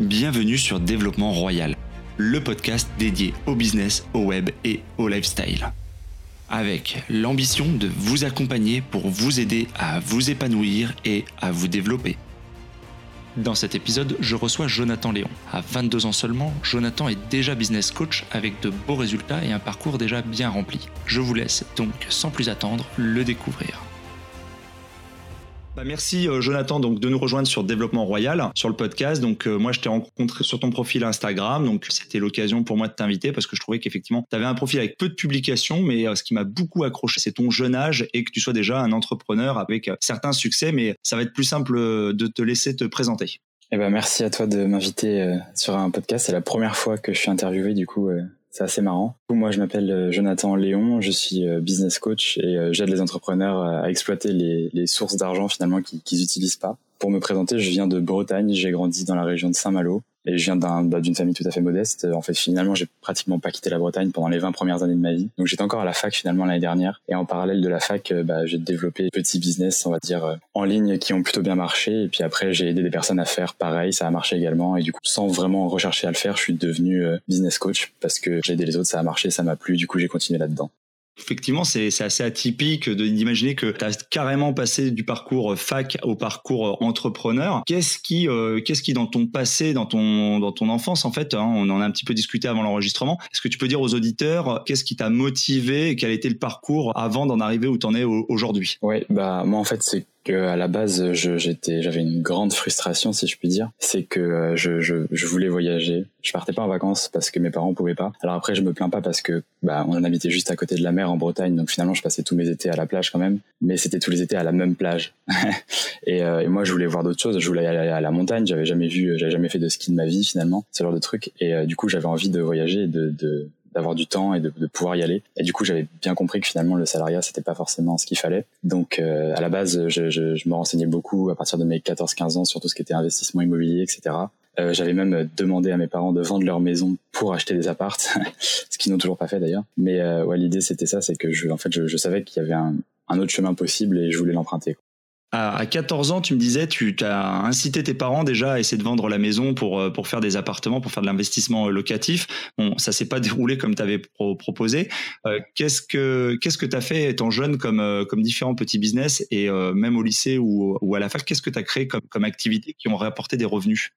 Bienvenue sur Développement Royal, le podcast dédié au business, au web et au lifestyle. Avec l'ambition de vous accompagner pour vous aider à vous épanouir et à vous développer. Dans cet épisode, je reçois Jonathan Léon. À 22 ans seulement, Jonathan est déjà business coach avec de beaux résultats et un parcours déjà bien rempli. Je vous laisse donc sans plus attendre le découvrir. Bah, merci euh, Jonathan donc de nous rejoindre sur Développement Royal sur le podcast. Donc euh, moi je t'ai rencontré sur ton profil Instagram donc c'était l'occasion pour moi de t'inviter parce que je trouvais qu'effectivement tu avais un profil avec peu de publications mais euh, ce qui m'a beaucoup accroché c'est ton jeune âge et que tu sois déjà un entrepreneur avec certains succès mais ça va être plus simple de te laisser te présenter. Eh ben merci à toi de m'inviter sur un podcast. C'est la première fois que je suis interviewé du coup c'est assez marrant. Moi, je m'appelle euh, Jonathan Léon, je suis euh, business coach et euh, j'aide les entrepreneurs à exploiter les, les sources d'argent finalement qu'ils n'utilisent pas. Pour me présenter, je viens de Bretagne, j'ai grandi dans la région de Saint-Malo et je viens bah, d'une famille tout à fait modeste. En fait, finalement, j'ai pratiquement pas quitté la Bretagne pendant les 20 premières années de ma vie. Donc, j'étais encore à la fac finalement l'année dernière. Et en parallèle de la fac, euh, bah, j'ai développé petits business, on va dire, euh, en ligne qui ont plutôt bien marché. Et puis après, j'ai aidé des personnes à faire pareil. Ça a marché également. Et du coup, sans vraiment rechercher à le faire, je suis devenu euh, business coach parce que j'ai aidé les autres, ça a marché, ça m'a plu. Du coup, j'ai continué là-dedans. Effectivement, c'est assez atypique d'imaginer que tu as carrément passé du parcours fac au parcours entrepreneur. Qu'est-ce qui, euh, qu'est-ce qui dans ton passé, dans ton, dans ton enfance, en fait, hein, on en a un petit peu discuté avant l'enregistrement. Est-ce que tu peux dire aux auditeurs qu'est-ce qui t'a motivé et quel était le parcours avant d'en arriver où tu en es aujourd'hui? Oui, bah moi en fait c'est à la base, j'étais, j'avais une grande frustration, si je puis dire. C'est que euh, je, je, je, voulais voyager. Je partais pas en vacances parce que mes parents pouvaient pas. Alors après, je me plains pas parce que bah, on habitait juste à côté de la mer en Bretagne, donc finalement, je passais tous mes étés à la plage quand même. Mais c'était tous les étés à la même plage. et, euh, et, moi, je voulais voir d'autres choses. Je voulais aller à la montagne. J'avais jamais vu, j'avais jamais fait de ski de ma vie finalement, ce genre de truc. Et euh, du coup, j'avais envie de voyager, de, de d'avoir du temps et de, pouvoir y aller. Et du coup, j'avais bien compris que finalement le salariat c'était pas forcément ce qu'il fallait. Donc euh, à la base, je, me renseignais beaucoup à partir de mes 14-15 ans sur tout ce qui était investissement immobilier, etc. Euh, j'avais même demandé à mes parents de vendre leur maison pour acheter des appartes, ce qu'ils n'ont toujours pas fait d'ailleurs. Mais euh, ouais, l'idée c'était ça, c'est que je, en fait, je, savais qu'il y avait un autre chemin possible et je voulais l'emprunter à 14 ans, tu me disais, tu as incité tes parents déjà à essayer de vendre la maison pour, euh, pour faire des appartements, pour faire de l'investissement euh, locatif. Bon, ça s'est pas déroulé comme tu avais proposé. Euh, qu'est-ce que qu'est-ce que tu as fait étant jeune comme, comme différents petits business et même au lycée ou, ou à la fac, qu'est-ce que tu as créé comme, comme activités qui ont rapporté des revenus?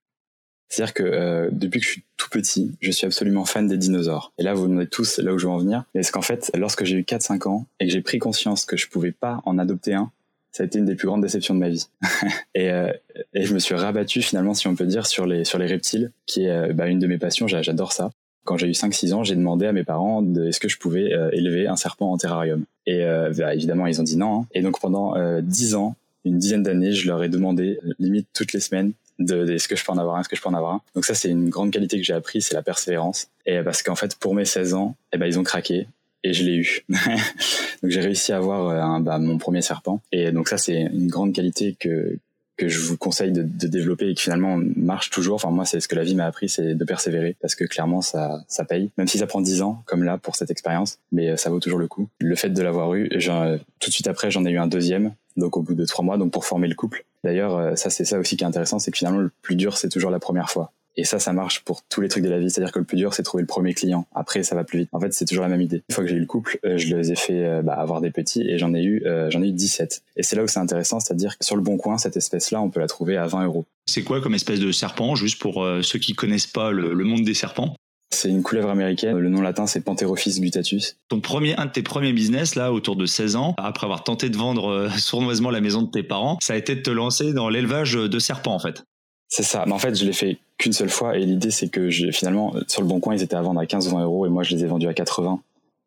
C'est-à-dire que depuis que je suis tout petit, je suis absolument fan des dinosaures. Et là, vous me tous là où je veux en venir. C'est qu'en fait, lorsque j'ai eu 4-5 ans et que j'ai pris conscience que je pouvais pas en adopter un, ça a été une des plus grandes déceptions de ma vie. et, euh, et je me suis rabattu finalement, si on peut dire, sur les sur les reptiles, qui est euh, bah, une de mes passions. J'adore ça. Quand j'ai eu 5-6 ans, j'ai demandé à mes parents de, est-ce que je pouvais euh, élever un serpent en terrarium. Et bah, évidemment, ils ont dit non. Hein. Et donc pendant 10 ans, une dizaine d'années, je leur ai demandé, limite toutes les semaines, de, est-ce que je peux en avoir un, est-ce que je peux en avoir un. Donc ça, c'est une grande qualité que j'ai appris, c'est la persévérance. Et parce qu'en fait, pour mes 16 ans, eh ben, ils ont craqué et je l'ai eu. donc j'ai réussi à avoir euh, un, bah, mon premier serpent. Et donc ça, c'est une grande qualité que que je vous conseille de, développer et qui finalement marche toujours. Enfin moi, c'est ce que la vie m'a appris, c'est de persévérer parce que clairement ça ça paye, même si ça prend dix ans comme là pour cette expérience, mais euh, ça vaut toujours le coup. Le fait de l'avoir eu, tout de suite après, j'en ai eu un deuxième, donc au bout de trois mois, donc pour former le couple. D'ailleurs, euh, ça c'est ça aussi qui est intéressant, c'est que finalement le plus dur c'est toujours la première fois. Et ça, ça marche pour tous les trucs de la vie. C'est-à-dire que le plus dur, c'est trouver le premier client. Après, ça va plus vite. En fait, c'est toujours la même idée. Une fois que j'ai eu le couple, euh, je les ai fait euh, bah, avoir des petits et j'en ai eu, euh, j'en ai eu 17. Et c'est là où c'est intéressant, c'est-à-dire que sur le bon coin, cette espèce-là, on peut la trouver à 20 euros. C'est quoi comme espèce de serpent, juste pour ceux qui connaissent pas le, monde des serpents? C'est une couleuvre américaine. Le nom latin, c'est Pantherophis guttatus. Ton premier, un de tes premiers business, là, autour de 16 ans, après avoir tenté de vendre sournoisement la maison de tes parents, ça a été de te lancer dans l'élevage de serpents, en fait. C'est ça. Mais en fait, je l'ai fait qu'une seule fois et l'idée, c'est que finalement, sur le bon coin, ils étaient à vendre à 15 ou 20 euros et moi, je les ai vendus à 80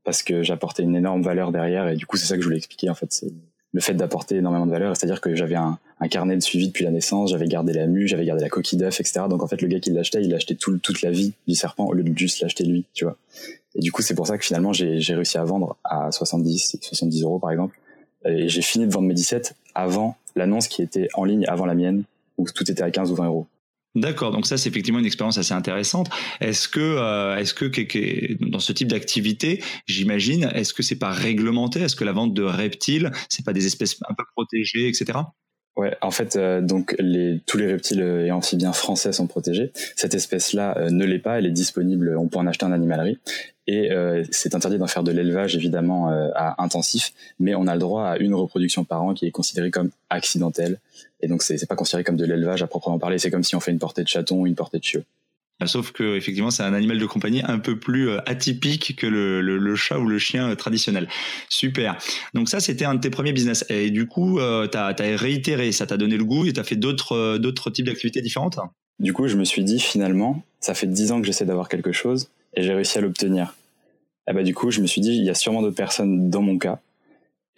parce que j'apportais une énorme valeur derrière et du coup, c'est ça que je voulais expliquer. En fait, c'est le fait d'apporter énormément de valeur. C'est-à-dire que j'avais un, carnet de suivi depuis la naissance, j'avais gardé la mue, j'avais gardé la coquille d'œuf, etc. Donc en fait, le gars qui l'achetait, il achetait tout, toute la vie du serpent au lieu de juste l'acheter lui, tu vois. Et du coup, c'est pour ça que finalement, j'ai réussi à vendre à 70, 70 euros par exemple. Et j'ai fini de vendre mes 17 avant l'annonce qui était en ligne avant la mienne, où tout était à 15 ou 20 euros. D'accord, donc ça c'est effectivement une expérience assez intéressante. Est-ce que, euh, est-ce que dans ce type d'activité, j'imagine, est-ce que c'est pas réglementé? Est-ce que la vente de reptiles, c'est pas des espèces un peu protégées, etc. Ouais, en fait, euh, donc tous les reptiles et amphibiens français sont protégés. Cette espèce-là euh, ne l'est pas, elle est disponible, on peut en acheter en animalerie. Et euh, c'est interdit d'en faire de l'élevage, évidemment, à intensif, mais on a le droit à une reproduction par an qui est considérée comme accidentelle. Et donc, c'est pas considéré comme de l'élevage à proprement parler. C'est comme si on fait une portée de chaton ou une portée de chiot. Sauf que effectivement, c'est un animal de compagnie un peu plus euh, atypique que le, chat ou le chien euh, traditionnel. Super. Donc ça, c'était un de tes premiers business. Et du coup, euh, tu as, réitéré, ça t'a donné le goût et tu as fait d'autres d'autres types d'activités différentes? Du coup, je me suis dit finalement, ça fait dix ans que j'essaie d'avoir quelque chose et j'ai réussi à l'obtenir. Et bah du coup, je me suis dit, il y a sûrement d'autres personnes dans mon cas.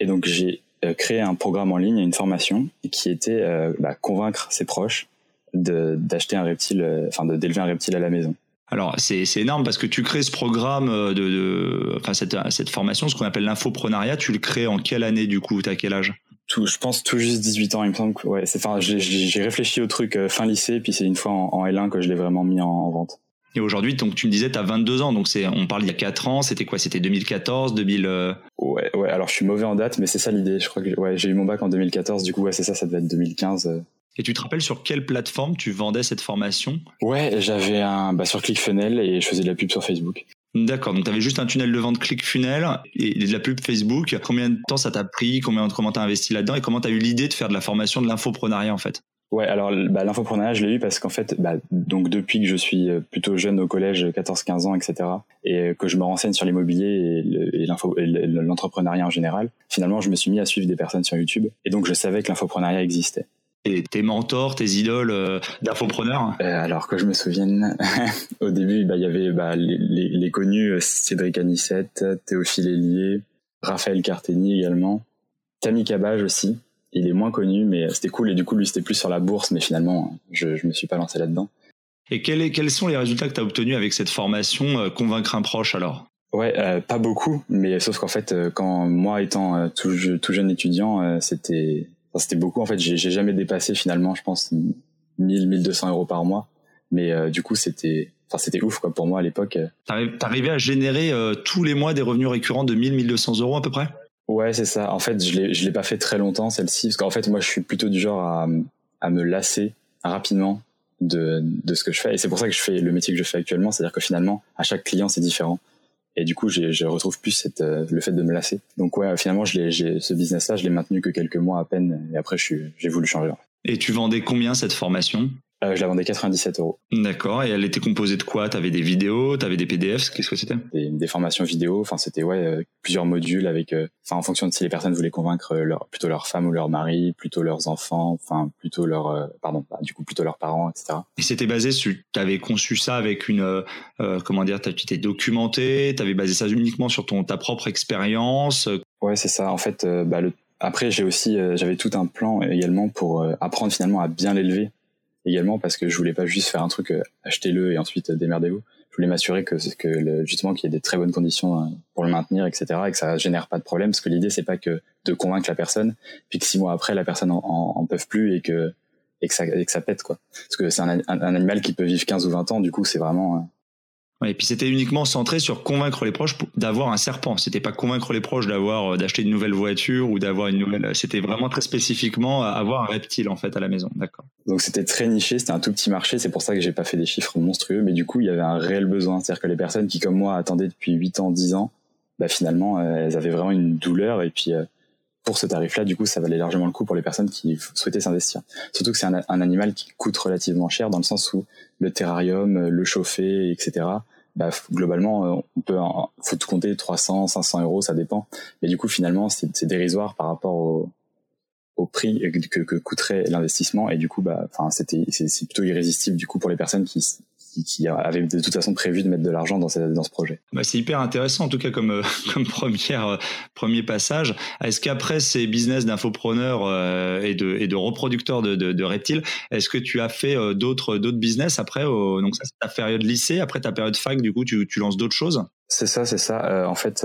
Et donc j'ai créé un programme en ligne, une formation qui était bah, convaincre ses proches d'acheter un reptile, euh, enfin d'élever un reptile à la maison. Alors c'est énorme parce que tu crées ce programme euh, de, de enfin cette, cette formation, ce qu'on appelle l'infoprenariat, tu le crées en quelle année du coup? T'as quel âge? Tout, je pense tout juste 18 ans, il me semble que ouais, c'est enfin j'ai réfléchi au truc euh, fin lycée puis c'est une fois en, L1 que je l'ai vraiment mis en, vente. Et aujourd'hui, donc tu me disais tu as 22 ans, donc c'est on parle il y a 4 ans, c'était quoi? C'était 2014, 2000 Ouais, ouais, alors je suis mauvais en date mais c'est ça l'idée, je crois que ouais, j'ai eu mon bac en 2014, du coup ouais, c'est ça, ça devait être 2015. Et tu te rappelles sur quelle plateforme tu vendais cette formation? Ouais, j'avais un bah, sur ClickFunnels et je faisais de la pub sur Facebook. D'accord, donc tu avais juste un tunnel de vente ClickFunnels et de la pub Facebook. Combien de temps ça t'a pris? Combien comment t'as investi là-dedans? Et comment t'as eu l'idée de faire de la formation de l'infoprenariat en fait? Ouais, alors bah, l'infoprenariat, je l'ai eu parce qu'en fait, bah, donc depuis que je suis euh, plutôt jeune au collège, 14-15 ans, etc., et que je me renseigne sur l'immobilier et l'entrepreneuriat en général, finalement, je me suis mis à suivre des personnes sur YouTube, et donc je savais que l'infoprenariat existait tes mentors, tes idoles euh, d'infopreneurs? Euh, Alors que je me souvienne, au début, bah, il y avait bah, les, connus euh, Cédric Anissette, Théophile Hélier, Raphaël Carteni également, Tammy Cabage aussi. Il est moins connu, mais c'était cool. Et du coup, lui, c'était plus sur la bourse, mais finalement, je ne me suis pas lancé là-dedans. Et quels sont les résultats que tu as obtenus avec cette formation Convaincre un proche alors? Ouais, pas beaucoup, mais sauf qu'en fait, quand moi étant tout, tout, jeune étudiant, c'était c'était beaucoup. En fait, j'ai jamais dépassé finalement, je pense, 1000, 1200 euros par mois. Mais euh, du coup, c'était, enfin, c'était ouf quoi pour moi à l'époque. T'arrivais à générer euh, tous les mois des revenus récurrents de 1000, 1200 euros à peu près? Ouais, c'est ça. En fait, je l'ai, je l'ai pas fait très longtemps celle-ci parce qu'en fait, moi, je suis plutôt du genre à, à me lasser rapidement de, de ce que je fais. Et c'est pour ça que je fais le métier que je fais actuellement, c'est-à-dire que finalement, à chaque client, c'est différent. Et du coup, je retrouve plus cette, euh, le fait de me lasser. Donc ouais, finalement, ce business-là, je l'ai maintenu que quelques mois à peine. Et après, j'ai voulu changer. Et tu vendais combien cette formation? Euh, je la vendais 97 euros. D'accord. Et elle était composée de quoi? T'avais des vidéos, t'avais des PDF. Qu'est-ce que c'était? Des, formations vidéo. Enfin, c'était ouais euh, plusieurs modules avec. Euh, en fonction de si les personnes voulaient convaincre leur plutôt leur femme ou leur mari, plutôt leurs enfants, enfin plutôt leur pardon, bah, du coup plutôt leurs parents, etc. Et c'était basé sur. T'avais conçu ça avec une comment dire Tu t'es documenté. T'avais basé ça uniquement sur ton ta propre expérience? Ouais, c'est ça. En fait, bah, le après, j'ai aussi, j'avais tout un plan également pour apprendre finalement à bien l'élever également parce que je voulais pas juste faire un truc euh, achetez-le et ensuite euh, démerdez-vous. Je voulais m'assurer que, que le, justement qu'il y ait des très bonnes conditions euh, pour le maintenir, etc. et que ça génère pas de problème parce que l'idée c'est pas que de convaincre la personne puis que six mois après la personne en, en, peut plus et que et que ça et que ça pète quoi. Parce que c'est un, un, animal qui peut vivre 15 ou 20 ans du coup c'est vraiment et puis c'était uniquement centré sur convaincre les proches d'avoir un serpent. C'était pas convaincre les proches d'avoir euh, d'acheter une nouvelle voiture ou d'avoir une nouvelle. C'était vraiment très spécifiquement avoir un reptile en fait à la maison. D'accord. Donc c'était très niché, c'était un tout petit marché. C'est pour ça que j'ai pas fait des chiffres monstrueux, mais du coup il y avait un réel besoin. C'est-à-dire que les personnes qui comme moi attendaient depuis 8 ans, 10 ans, bah finalement euh, elles avaient vraiment une douleur et puis euh, pour ce tarif-là, du coup, ça valait largement le coup pour les personnes qui souhaitaient s'investir. Surtout que c'est un, animal qui coûte relativement cher dans le sens où le terrarium, le chauffer, etc. Bah, globalement, euh, on peut, faut tout compter 300, 500 euros, ça dépend. Mais du coup, finalement, c'est dérisoire par rapport au, prix que, que coûterait l'investissement. Et du coup, bah, enfin, c'était, c'est plutôt irrésistible du coup pour les personnes qui, qui, avait de toute façon prévu de mettre de l'argent dans, dans ce projet. Bah, c'est hyper intéressant en tout cas comme, euh, comme première, euh, premier passage. Est-ce qu'après ces business d'infopreneurs euh, et, de, et de reproducteurs de, de, de reptiles, est-ce que tu as fait d'autres d'autres business après Donc ça c'est ta période lycée, après ta période fac, du coup tu, tu lances d'autres choses? C'est ça, c'est ça. en fait,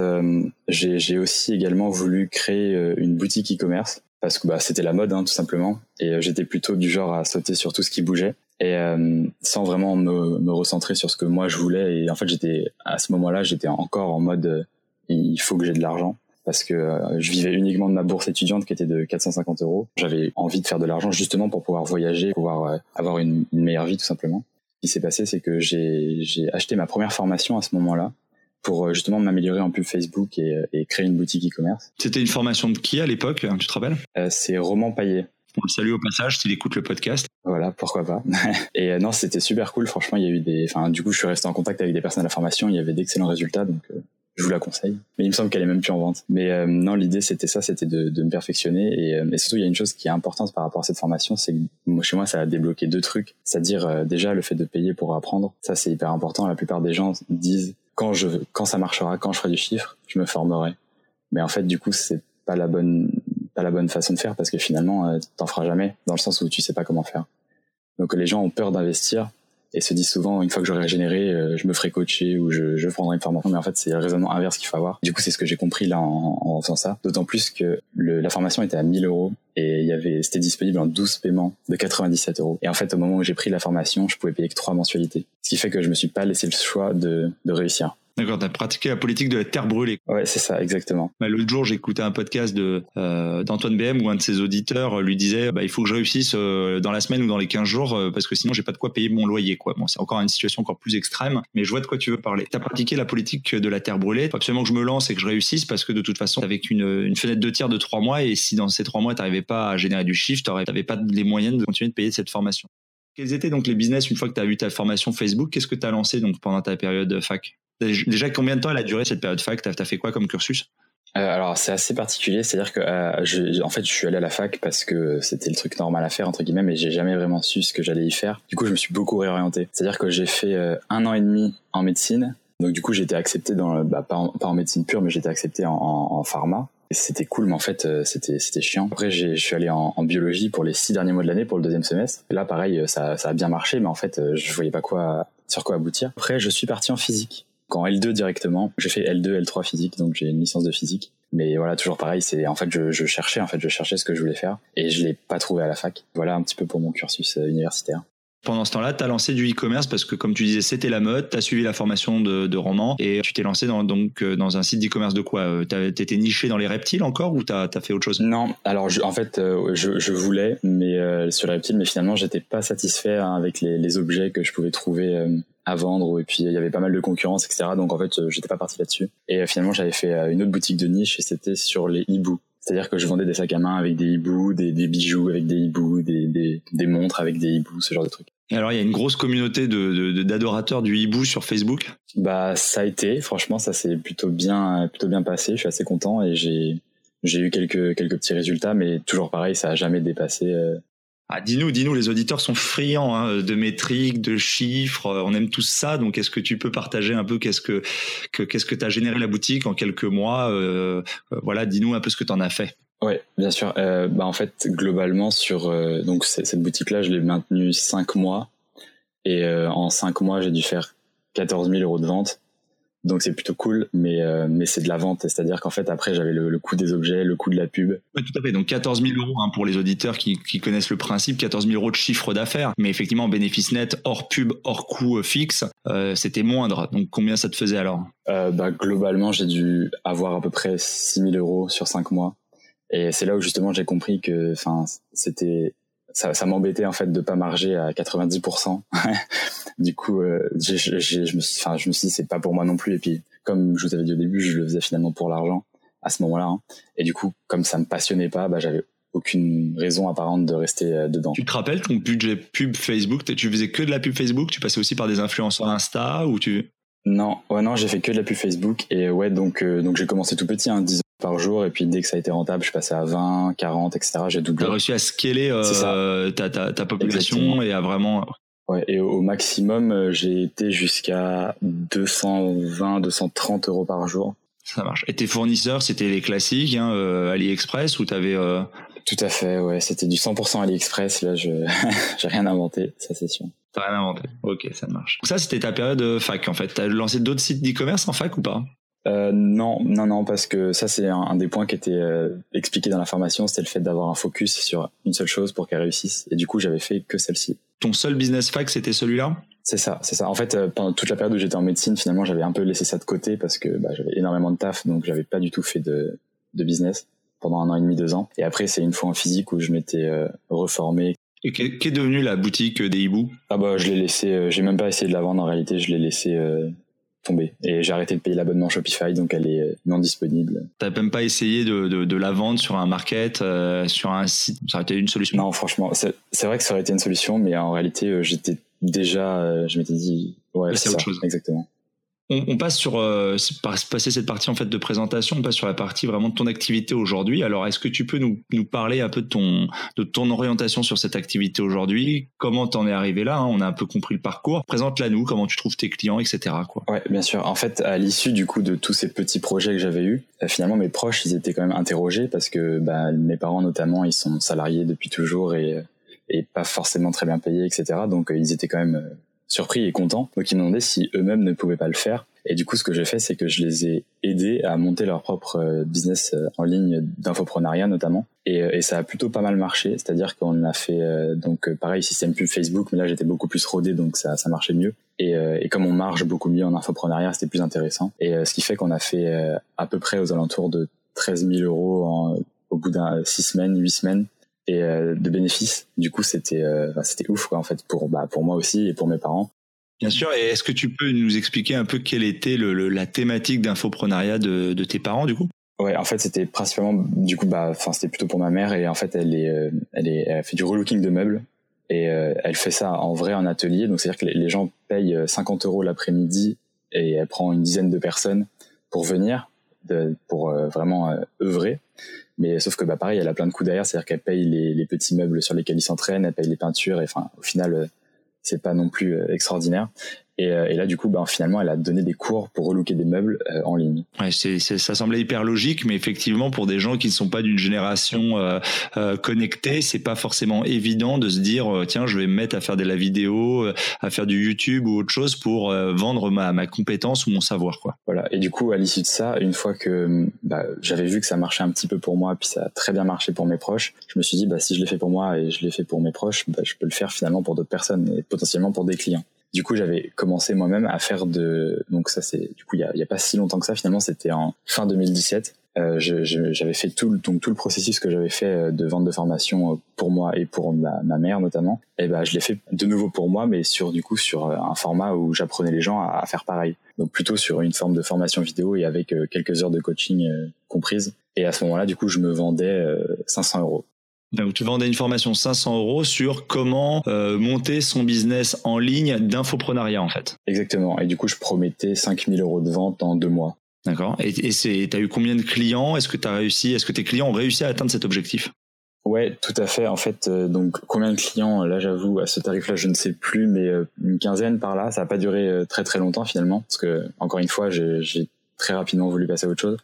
j'ai aussi également voulu créer une boutique e-commerce parce que bah, c'était la mode, hein, tout simplement. Et j'étais plutôt du genre à sauter sur tout ce qui bougeait et euh, sans vraiment me, me, recentrer sur ce que moi je voulais et en fait j'étais à ce moment-là j'étais encore en mode euh, il faut que j'ai de l'argent parce que euh, je vivais uniquement de ma bourse étudiante qui était de 450 euros. J'avais envie de faire de l'argent justement pour pouvoir voyager, pouvoir avoir une, meilleure vie tout simplement. Ce qui s'est passé, c'est que j'ai acheté ma première formation à ce moment-là pour justement m'améliorer en pub Facebook et, créer une boutique e-commerce. C'était une formation de qui à l'époque, tu te rappelles? C'est Roman Paillet. On le salue au passage s'il écoute le podcast. Voilà, pourquoi pas. et non, c'était super cool. Franchement, il y a eu des. Enfin, du coup, je suis resté en contact avec des personnes de la formation. Il y avait d'excellents résultats, donc je vous la conseille. Mais il me semble qu'elle est même plus en vente. Mais euh, non, l'idée c'était ça, c'était de, me perfectionner. Et, euh, surtout, il y a une chose qui est importante par rapport à cette formation, c'est que chez moi, ça a débloqué deux trucs. C'est-à-dire euh, déjà le fait de payer pour apprendre. Ça, c'est hyper important. La plupart des gens disent quand je, quand ça marchera, quand je ferai du chiffre, je me formerai. Mais en fait, du coup, c'est pas la bonne, pas la bonne façon de faire parce que finalement, t'en feras jamais dans le sens où tu sais pas comment faire. Donc les gens ont peur d'investir et se disent souvent une fois que j'aurai régénéré, euh, je me ferai coacher ou je, prendrai une formation. Mais en fait, c'est le raisonnement inverse qu'il faut avoir. Du coup, c'est ce que j'ai compris là en, en faisant ça. D'autant plus que la formation était à 1000 euros et il y avait, c'était disponible en 12 paiements de 97 euros. Et en fait, au moment où j'ai pris la formation, je pouvais payer que trois mensualités. Ce qui fait que je me suis pas laissé le choix de réussir. D'accord, tu as pratiqué la politique de la terre brûlée. Ouais, c'est ça, exactement. Bah, L'autre jour, écouté un podcast de euh, d'Antoine BM où un de ses auditeurs lui disait bah, il faut que je réussisse euh, dans la semaine ou dans les 15 jours euh, parce que sinon j'ai pas de quoi payer mon loyer. quoi. Bon, c'est encore une situation encore plus extrême, mais je vois de quoi tu veux parler. Tu as pratiqué la politique de la terre brûlée. Faut absolument que je me lance et que je réussisse parce que de toute façon, avec une, une fenêtre de tir de trois mois et si dans ces trois mois, tu n'arrivais pas à générer du chiffre, tu n'avais pas les moyens de continuer de payer cette formation. Quels étaient donc les business une fois que tu as eu ta formation Facebook Qu'est-ce que tu as lancé donc pendant ta période fac? Déjà, combien de temps elle a duré cette période fac? T'as as fait quoi comme cursus? Euh, alors c'est assez particulier, c'est-à-dire que euh, je, en fait je suis allé à la fac parce que c'était le truc normal à faire entre guillemets, mais j'ai jamais vraiment su ce que j'allais y faire. Du coup je me suis beaucoup réorienté. C'est-à-dire que j'ai fait euh, un an et demi en médecine, donc du coup été accepté dans bah, pas, en, médecine pure, mais été accepté en, en, pharma. C'était cool, mais en fait c'était c'était chiant. Après je suis allé en, biologie pour les six derniers mois de l'année pour le deuxième semestre. là pareil ça, ça a bien marché, mais en fait je voyais pas quoi sur quoi aboutir. Après je suis parti en physique en L2 directement. J'ai fait L2, L3 physique, donc j'ai une licence de physique. Mais voilà, toujours pareil, c'est en fait je, je, cherchais, en fait je cherchais ce que je voulais faire et je l'ai pas trouvé à la fac. Voilà un petit peu pour mon cursus euh, universitaire. Pendant ce temps-là, tu as lancé du e-commerce parce que, comme tu disais, c'était la mode. Tu as suivi la formation de, de roman et tu t'es lancé dans, donc, euh, dans un site d'e-commerce de quoi euh, Tu étais niché dans les reptiles encore ou tu as, fait autre chose? Non, alors en fait, je, je, voulais, mais sur les reptiles, mais finalement, j'étais pas satisfait hein, avec les, les, objets que je pouvais trouver à vendre et puis il y avait pas mal de concurrence etc donc en fait euh, j'étais pas parti là-dessus. Et euh, finalement j'avais fait euh, une autre boutique de niche et c'était sur les hiboux c'est-à-dire que je vendais des sacs à main avec des hiboux des, des bijoux avec des hiboux des, des, des, montres avec des hiboux ce genre de trucs. Et alors il y a une grosse communauté de d'adorateurs du hibou sur Facebook? Bah ça a été. Franchement ça s'est plutôt bien plutôt bien passé. Je suis assez content et j'ai j'ai eu quelques quelques petits résultats mais toujours pareil ça a jamais dépassé ah, dis-nous, dis-nous, les auditeurs sont friands hein, de métriques, de chiffres. Euh, on aime tous ça. Donc, est-ce que tu peux partager un peu qu'est-ce que, qu'est-ce que tu as généré la boutique en quelques mois euh, euh, Voilà, dis-nous un peu ce que tu en as fait. Oui, bien sûr. bah en fait, globalement sur donc cette boutique-là, je l'ai maintenue cinq mois et en cinq mois, j'ai dû faire 14 000 euros de vente. Donc c'est plutôt cool, mais euh, mais c'est de la vente, c'est-à-dire qu'en fait après j'avais le, coût des objets, le coût de la pub. Oui, tout à fait. Donc 14 000 euros hein, pour les auditeurs qui, qui connaissent le principe, 14 000 euros de chiffre d'affaires, mais effectivement bénéfice net hors pub, hors coût euh, fixe, euh, c'était moindre. Donc combien ça te faisait alors? Euh, bah, globalement j'ai dû avoir à peu près 6 000 euros sur 5 mois, et c'est là où justement j'ai compris que enfin c'était ça, ça m'embêtait en fait de pas marger à 90%. du coup, euh, je, je, me suis, enfin, je me suis dit c'est pas pour moi non plus. Et puis, comme je vous avais dit au début, je le faisais finalement pour l'argent à ce moment-là. Hein. Et du coup, comme ça me passionnait pas, bah, j'avais aucune raison apparente de rester euh, dedans. Tu te rappelles ton budget pub Facebook? Tu faisais que de la pub Facebook? Tu passais aussi par des influenceurs Insta ou tu Non, ouais, non, j'ai fait que de la pub Facebook et ouais, donc euh, donc j'ai commencé tout petit, hein, 10 par jour et puis dès que ça a été rentable je passais à 20 40 etc j'ai doublé. As réussi à scaler euh, ta, ta, ta, population et à vraiment ouais et au maximum euh, j'ai été jusqu'à 220 230 euros par jour. Ça marche. Et tes fournisseurs c'était les classiques hein, euh, AliExpress ou t'avais euh... tout à fait ouais c'était du 100% AliExpress là je j'ai rien inventé ça c'est sûr. T'as rien inventé. Ok, ça marche. Ça, c'était ta période fac, en fait. T'as lancé d'autres sites d'e-commerce en fac ou pas? Euh, non, non, non, parce que ça c'est un, des points qui était euh, expliqué dans la formation, c'était le fait d'avoir un focus sur une seule chose pour qu'elle réussisse. Et du coup, j'avais fait que celle-ci. Ton seul business fac, c'était celui-là? C'est ça, c'est ça. En fait, euh, pendant toute la période où j'étais en médecine, finalement, j'avais un peu laissé ça de côté parce que bah, j'avais énormément de taf, donc j'avais pas du tout fait de de business pendant un an et demi, deux ans. Et après, c'est une fois en physique où je m'étais reformé. Et qu'est devenu la boutique des hiboux? Ah bah je l'ai laissé, j'ai même pas essayé de la vendre en réalité, je l'ai laissé Et j'ai arrêté de payer l'abonnement Shopify, donc elle est non disponible. T'as même pas essayé de, de, la vendre sur un market, sur un site? Ça aurait été une solution Non, franchement, c'est vrai que ça aurait été une solution, mais en réalité, j'étais déjà, je m'étais dit, ouais, c'est autre chose. Exactement. On, passe sur euh, passer cette partie en fait de présentation, on passe sur la partie vraiment de ton activité aujourd'hui. Alors, est-ce que tu peux nous, parler un peu de ton de ton orientation sur cette activité aujourd'hui? Comment t'en es arrivé là hein? On a un peu compris le parcours. Présente-la nous. Comment tu trouves tes clients, etc. Quoi. Ouais, bien sûr. En fait, à l'issue du coup de tous ces petits projets que j'avais eus, euh, finalement mes proches ils étaient quand même interrogés parce que bah, mes parents notamment ils sont salariés depuis toujours et et pas forcément très bien payés, etc. Donc euh, ils étaient quand même surpris et contents. Donc ils me demandaient si eux-mêmes ne pouvaient pas le faire. Et du coup, ce que j'ai fait, c'est que je les ai aidés à monter leur propre euh, business euh, en ligne d'infoprenariat notamment. Et, euh, et, ça a plutôt pas mal marché. C'est-à-dire qu'on a fait donc pareil système pub Facebook, mais là j'étais beaucoup plus rodé, donc ça, ça marchait mieux. Et, et comme on marche beaucoup mieux en infoprenariat, c'était plus intéressant. Et ce qui fait qu'on a fait à peu près aux alentours de 13 000 euros en, au bout d'un six semaines, huit semaines et euh, de bénéfices. Du coup, c'était euh, c'était ouf quoi en fait pour bah, pour moi aussi et pour mes parents. Bien sûr. Et est-ce que tu peux nous expliquer un peu quelle était le, la thématique d'infoprenariat de, de tes parents du coup? Ouais, en fait, c'était principalement du coup bah enfin c'était plutôt pour ma mère et en fait elle est euh, elle est elle fait du relooking de meubles et elle fait ça en vrai en atelier. Donc c'est-à-dire que les, gens payent 50 euros l'après-midi et elle prend une dizaine de personnes pour venir pour vraiment œuvrer. Mais sauf que bah pareil, elle a plein de coups derrière, c'est-à-dire qu'elle paye les, petits meubles sur lesquels ils s'entraînent, elle paye les peintures, et enfin au final euh, c'est pas non plus euh, extraordinaire. Euh, et, là, du coup, ben, finalement, elle a donné des cours pour relooker des meubles euh, en ligne. Ouais, c'est, ça semblait hyper logique, mais effectivement, pour des gens qui ne sont pas d'une génération euh, euh, connectée, c'est pas forcément évident de se dire tiens, je vais me mettre à faire de la vidéo, à faire du YouTube ou autre chose pour vendre ma, ma compétence ou mon savoir, quoi. Voilà. Et du coup, à l'issue de ça, une fois que bah, j'avais vu que ça marchait un petit peu pour moi, puis ça a très bien marché pour mes proches, je me suis dit bah si je l'ai fait pour moi et je l'ai fait pour mes proches, bah, je peux le faire finalement pour d'autres personnes et potentiellement pour des clients. Du coup, j'avais commencé moi-même à faire de. Donc ça, c'est du coup, il y a, pas si longtemps que ça. Finalement, c'était en fin 2017. Euh, j'avais fait tout le, donc tout le processus que j'avais fait euh, de vente de formation euh, pour moi et pour ma, mère notamment. Et ben, je l'ai fait de nouveau pour moi, mais sur du coup sur euh, un format où j'apprenais les gens à, à, faire pareil. Donc plutôt sur une forme de formation vidéo et avec quelques heures de coaching comprises. Et à ce moment-là, du coup, je me vendais 500 euros. Donc tu vendais une formation 500 euros sur comment euh, monter son business en ligne d'infoprenariat en fait. Exactement. Et du coup, je promettais 5000 euros de vente en deux mois. D'accord. Et tu as eu combien de clients? Est-ce que tu as réussi Est-ce que tes clients ont réussi à atteindre cet objectif? Ouais, tout à fait. En fait, euh, donc combien de clients Là, j'avoue, à ce tarif-là, je ne sais plus, mais euh, une quinzaine par là. Ça n'a pas duré très très longtemps finalement, parce que encore une fois, j'ai très rapidement voulu passer à autre chose.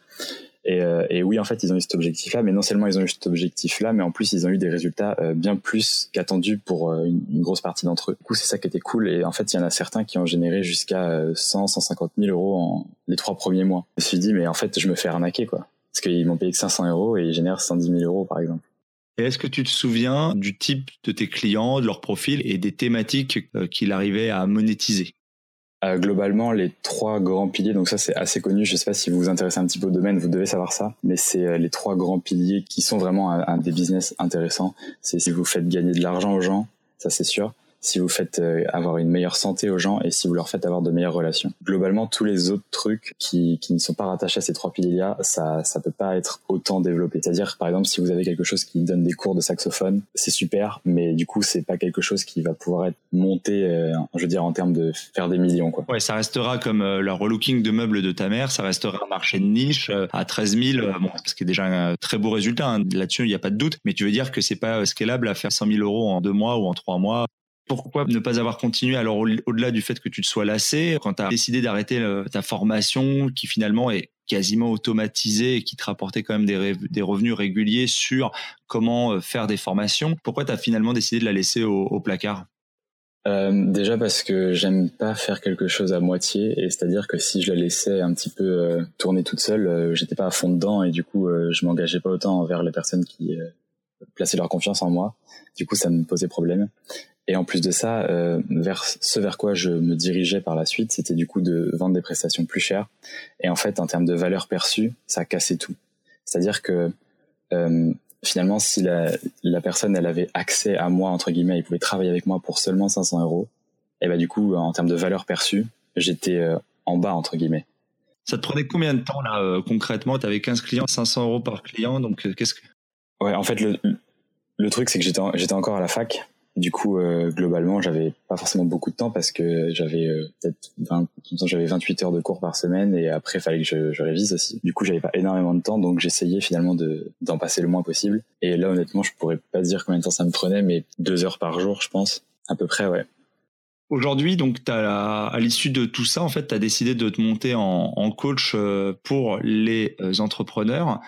Et, euh, et, oui, en fait, ils ont eu cet objectif-là, mais non seulement ils ont eu cet objectif-là, mais en plus, ils ont eu des résultats euh, bien plus qu'attendus pour euh, une, une, grosse partie d'entre eux. Du coup, c'est ça qui était cool. Et en fait, il y en a certains qui ont généré jusqu'à 100, 150 000 euros en les trois premiers mois. Je me suis dit, mais en fait, je me fais arnaquer, quoi. Parce qu'ils m'ont payé que 500 euros et ils génèrent 110 000 euros, par exemple. Et est-ce que tu te souviens du type de tes clients, de leur profil et des thématiques qu'il arrivait à monétiser? Euh, globalement, les trois grands piliers, donc ça c'est assez connu, je sais pas si vous vous intéressez un petit peu au domaine, vous devez savoir ça, mais c'est euh, les trois grands piliers qui sont vraiment un des business intéressants. C'est si vous faites gagner de l'argent aux gens, ça c'est sûr si vous faites euh, avoir une meilleure santé aux gens et si vous leur faites avoir de meilleures relations. Globalement, tous les autres trucs qui, qui ne sont pas rattachés à ces trois piliers-là, ça ça peut pas être autant développé. C'est-à-dire, par exemple, si vous avez quelque chose qui donne des cours de saxophone, c'est super, mais du coup, c'est pas quelque chose qui va pouvoir être monté, euh, je veux dire, en termes de faire des millions. Quoi. Ouais, ça restera comme euh, le relooking de meubles de ta mère, ça restera un marché de niche à 13 000, bon, ce qui est déjà un très beau résultat. Hein. Là-dessus, il n'y a pas de doute, mais tu veux dire que c'est pas scalable à faire 100 000 euros en deux mois ou en trois mois? Pourquoi ne pas avoir continué alors au-delà du fait que tu te sois lassé quand tu as décidé d'arrêter ta formation qui finalement est quasiment automatisée et qui te rapportait quand même des, revenus réguliers sur comment euh, faire des formations pourquoi tu as finalement décidé de la laisser au, placard? Euh, déjà parce que j'aime pas faire quelque chose à moitié et c'est-à-dire que si je la laissais un petit peu euh, tourner toute seule, j'étais pas à fond dedans et du coup je m'engageais pas autant envers les personnes qui plaçaient leur confiance en moi. Du coup ça me posait problème. Et en plus de ça, euh, vers ce vers quoi je me dirigeais par la suite, c'était du coup de vendre des prestations plus chères. Et en fait, en termes de valeur perçue, ça cassait tout. C'est-à-dire que euh, finalement, si la, personne elle avait accès à moi entre guillemets, il pouvait travailler avec moi pour seulement 500 euros, et bah du coup, en termes de valeur perçue, j'étais euh, en bas entre guillemets. Ça te prenait combien de temps là concrètement? Tu avais 15 clients, 500 euros par client, donc qu'est-ce que Ouais, en fait, le, le truc c'est que j'étais j'étais encore à la fac du coup, euh, globalement, j'avais pas forcément beaucoup de temps parce que j'avais euh, peut-être 20, j'avais 28 heures de cours par semaine et après, il fallait que je, révise aussi. Du coup, j'avais pas énormément de temps, donc j'essayais finalement de d'en passer le moins possible. Et là, honnêtement, je pourrais pas dire combien de temps ça me prenait, mais deux heures par jour, je pense, à peu près, ouais. Aujourd'hui, donc, as à l'issue de tout ça, en fait, tu as décidé de te monter en, coach euh, pour les entrepreneurs.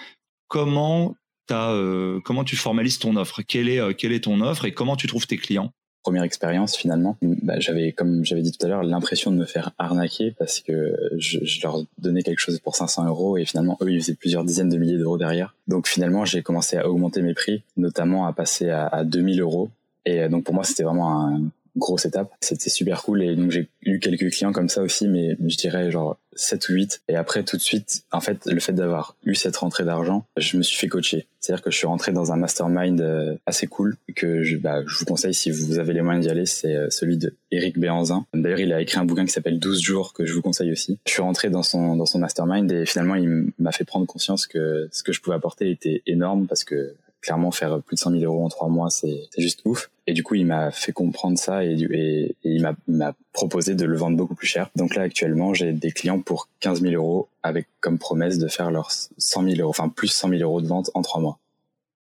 Comment euh, comment tu formalises ton offre? Quelle est, euh, quelle est ton offre et comment tu trouves tes clients? Première expérience finalement bah, j'avais comme j'avais dit tout à l'heure l'impression de me faire arnaquer parce que je, leur donnais quelque chose pour 500 euros et finalement eux ils faisaient plusieurs dizaines de milliers d'euros derrière. Donc finalement j'ai commencé à augmenter mes prix notamment à passer à, à 2000 euros. Et euh, donc pour moi c'était vraiment un, grosse étape. C'était super cool et donc j'ai eu quelques clients comme ça aussi, mais je dirais genre 7 ou 8. Et après tout de suite, en fait, le fait d'avoir eu cette rentrée d'argent, je me suis fait coacher. C'est-à-dire que je suis rentré dans un mastermind euh, assez cool que je, bah, je vous conseille si vous avez les moyens d'y aller, c'est euh, celui de Eric Béanzin. D'ailleurs, il a écrit un bouquin qui s'appelle 12 jours que je vous conseille aussi. Je suis rentré dans son, dans son mastermind et finalement, il m'a fait prendre conscience que ce que je pouvais apporter était énorme parce que clairement faire plus de 100 000 euros en trois mois, c'est juste ouf. Et du coup, il m'a fait comprendre ça et, il m'a proposé de le vendre beaucoup plus cher. Donc là, actuellement, j'ai des clients pour 15 000 euros avec comme promesse de faire leurs 100 000 euros, enfin plus 100 000 euros de vente en trois mois.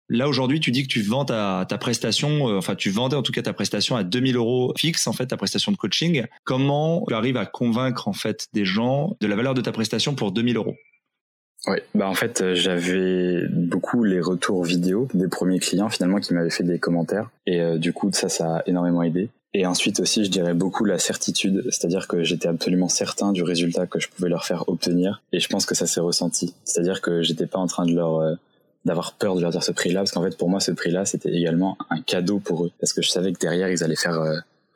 Là aujourd'hui, tu dis que tu vends ta, ta prestation, euh, enfin tu vendais en tout cas ta prestation à 2000 euros fixe en fait ta prestation de coaching. Comment tu arrives à convaincre en fait des gens de la valeur de ta prestation pour 2000 euros? Oui, bah en fait euh, j'avais beaucoup les retours vidéo des premiers clients finalement qui m'avaient fait des commentaires. Et euh, du coup ça ça a énormément aidé. Et ensuite aussi je dirais beaucoup la certitude, c'est-à-dire que j'étais absolument certain du résultat que je pouvais leur faire obtenir. Et je pense que ça s'est ressenti. C'est-à-dire que j'étais pas en train de leur euh, d'avoir peur de leur dire ce prix-là. Parce qu'en fait pour moi ce prix-là c'était également un cadeau pour eux. Parce que je savais que derrière ils allaient faire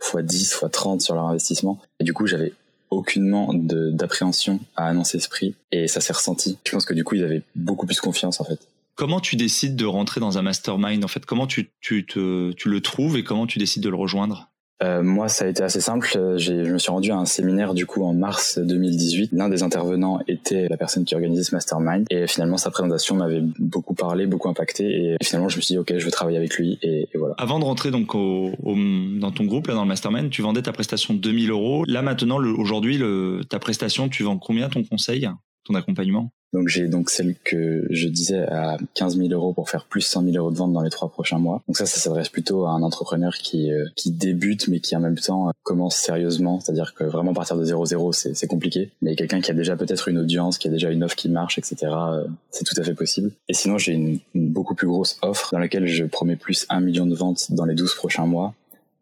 x 10 x 30 sur leur investissement. Et du coup j'avais aucunement d'appréhension à annoncer ce prix et ça s'est ressenti. Je pense que du coup, ils avaient beaucoup plus confiance en fait. Comment tu décides de rentrer dans un mastermind en fait? Comment tu, tu, tu le trouves et comment tu décides de le rejoindre? Euh, moi, ça a été assez simple. Je me suis rendu à un séminaire du coup en mars 2018. L'un des intervenants était la personne qui organisait ce mastermind et finalement sa présentation m'avait beaucoup parlé, beaucoup impacté et finalement je me suis dit ok, je veux travailler avec lui et, voilà. Avant de rentrer donc au, dans ton groupe là dans le mastermind, tu vendais ta prestation 2000 euros. Là maintenant, aujourd'hui, ta prestation, tu vends combien ton conseil, ton accompagnement? Donc j'ai donc celle que je disais à 15 000 euros pour faire plus 100 000 euros de vente dans les trois prochains mois. Donc ça, ça s'adresse plutôt à un entrepreneur qui euh, qui débute mais qui en même temps commence sérieusement. C'est-à-dire que vraiment partir de 0-0, c'est compliqué. Mais quelqu'un qui a déjà peut-être une audience, qui a déjà une offre qui marche, etc. Euh, c'est tout à fait possible. Et sinon, j'ai une, une beaucoup plus grosse offre dans laquelle je promets plus 1 million de ventes dans les 12 prochains mois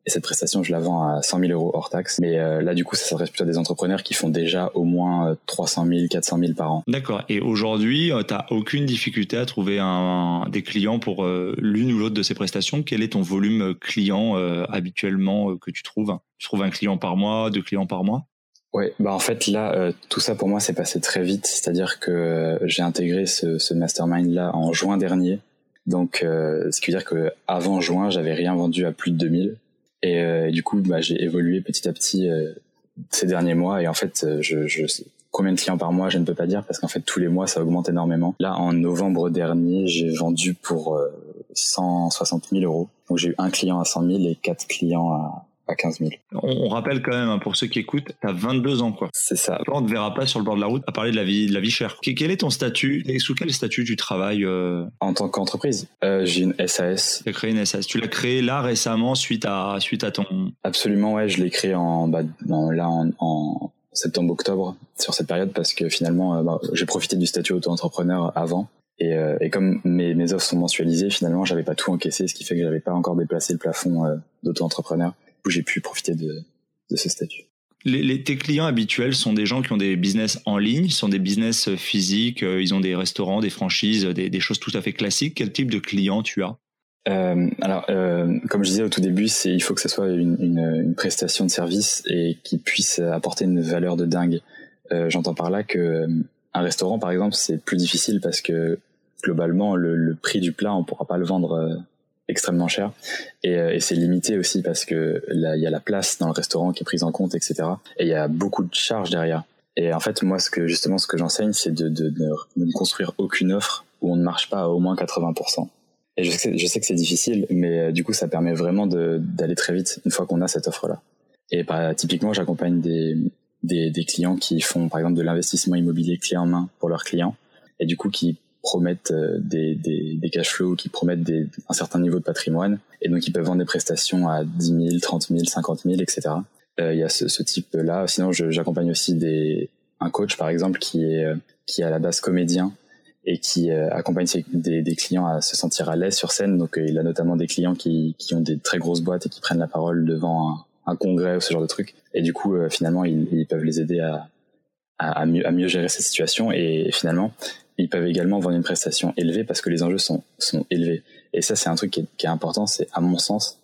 et cette prestation, je la vends à 100 000 euros hors taxe. Mais euh, là, du coup, ça s'adresse plutôt à des entrepreneurs qui font déjà au moins 300 000, 400 000 par an. D'accord. Et aujourd'hui, euh, tu n'as aucune difficulté à trouver un, des clients pour euh, l'une ou l'autre de ces prestations? Quel est ton volume client habituellement que tu trouves? Tu trouves un client par mois, deux clients par mois? Ouais, bah en fait là, tout ça pour moi s'est passé très vite. C'est-à-dire que j'ai intégré ce, ce mastermind là en juin dernier. Donc, ce qui veut dire que avant juin, j'avais rien vendu à plus de 2000. Euh, et, du coup, bah, j'ai évolué petit à petit euh, ces derniers mois. Et en fait, euh, je, je combien de clients par mois, je ne peux pas dire parce qu'en fait tous les mois ça augmente énormément. Là, en novembre dernier, j'ai vendu pour 160 000 euros. Donc j'ai eu un client à 100 000 et quatre clients à à 15 000. On, rappelle quand même, hein, pour ceux qui écoutent, tu as 22 ans, quoi. C'est ça. on ne te verra pas sur le bord de la route à parler de la vie, de la vie chère. Quel est ton statut? Et sous quel statut tu travailles euh? En tant qu'entreprise, euh, j'ai une SAS. Tu as créé une SAS. Tu l'as créée là récemment suite à, suite à ton... Absolument, ouais. Je l'ai créée en, bah, là, en, septembre-octobre, sur cette période, parce que finalement, euh, bah, j'ai profité du statut auto-entrepreneur avant. Et, et, comme mes, mes offres sont mensualisées, finalement, j'avais pas tout encaissé, ce qui fait que j'avais pas encore déplacé le plafond d'auto-entrepreneur j'ai pu profiter de, ce statut. Les, tes clients habituels sont des gens qui ont des business en ligne, sont des business physiques, euh, ils ont des restaurants, des franchises, des, choses tout à fait classiques. Quel type de client tu as? Euh, alors, euh, comme je disais au tout début, c'est il faut que ce soit une, prestation de service et qui puisse apporter une valeur de dingue. J'entends par là que un restaurant, par exemple, c'est plus difficile parce que globalement, le, prix du plat, on pourra pas le vendre extrêmement cher. Et, et c'est limité aussi parce que il y a la place dans le restaurant qui est prise en compte etc et il y a beaucoup de charges derrière. Et en fait moi ce que justement ce que j'enseigne c'est de, de, de, ne construire aucune offre où on ne marche pas à au moins 80% et je sais, je sais que c'est difficile mais du coup ça permet vraiment d'aller très vite une fois qu'on a cette offre là et bah, typiquement j'accompagne des, des, des clients qui font par exemple de l'investissement immobilier clé en main pour leurs clients. Et du coup qui promettent euh, des, des, des cash flows, qui promettent des, un certain niveau de patrimoine, et donc ils peuvent vendre des prestations à 10 000, 30 000, 50 000, etc. Euh, il y a ce, type-là. Sinon, j'accompagne aussi des, un coach, par exemple, qui est, euh, qui à la base comédien et qui accompagne des, des, clients à se sentir à l'aise sur scène. Donc, il a notamment des clients qui, qui ont des très grosses boîtes et qui prennent la parole devant un, congrès ou ce genre de truc. Et du coup, finalement, ils, ils, peuvent les aider à, à, mieux, à mieux gérer cette situation. Et finalement, ils peuvent également vendre une prestation élevée parce que les enjeux sont, sont élevés. Et ça, c'est un truc qui est, important, c'est à mon sens,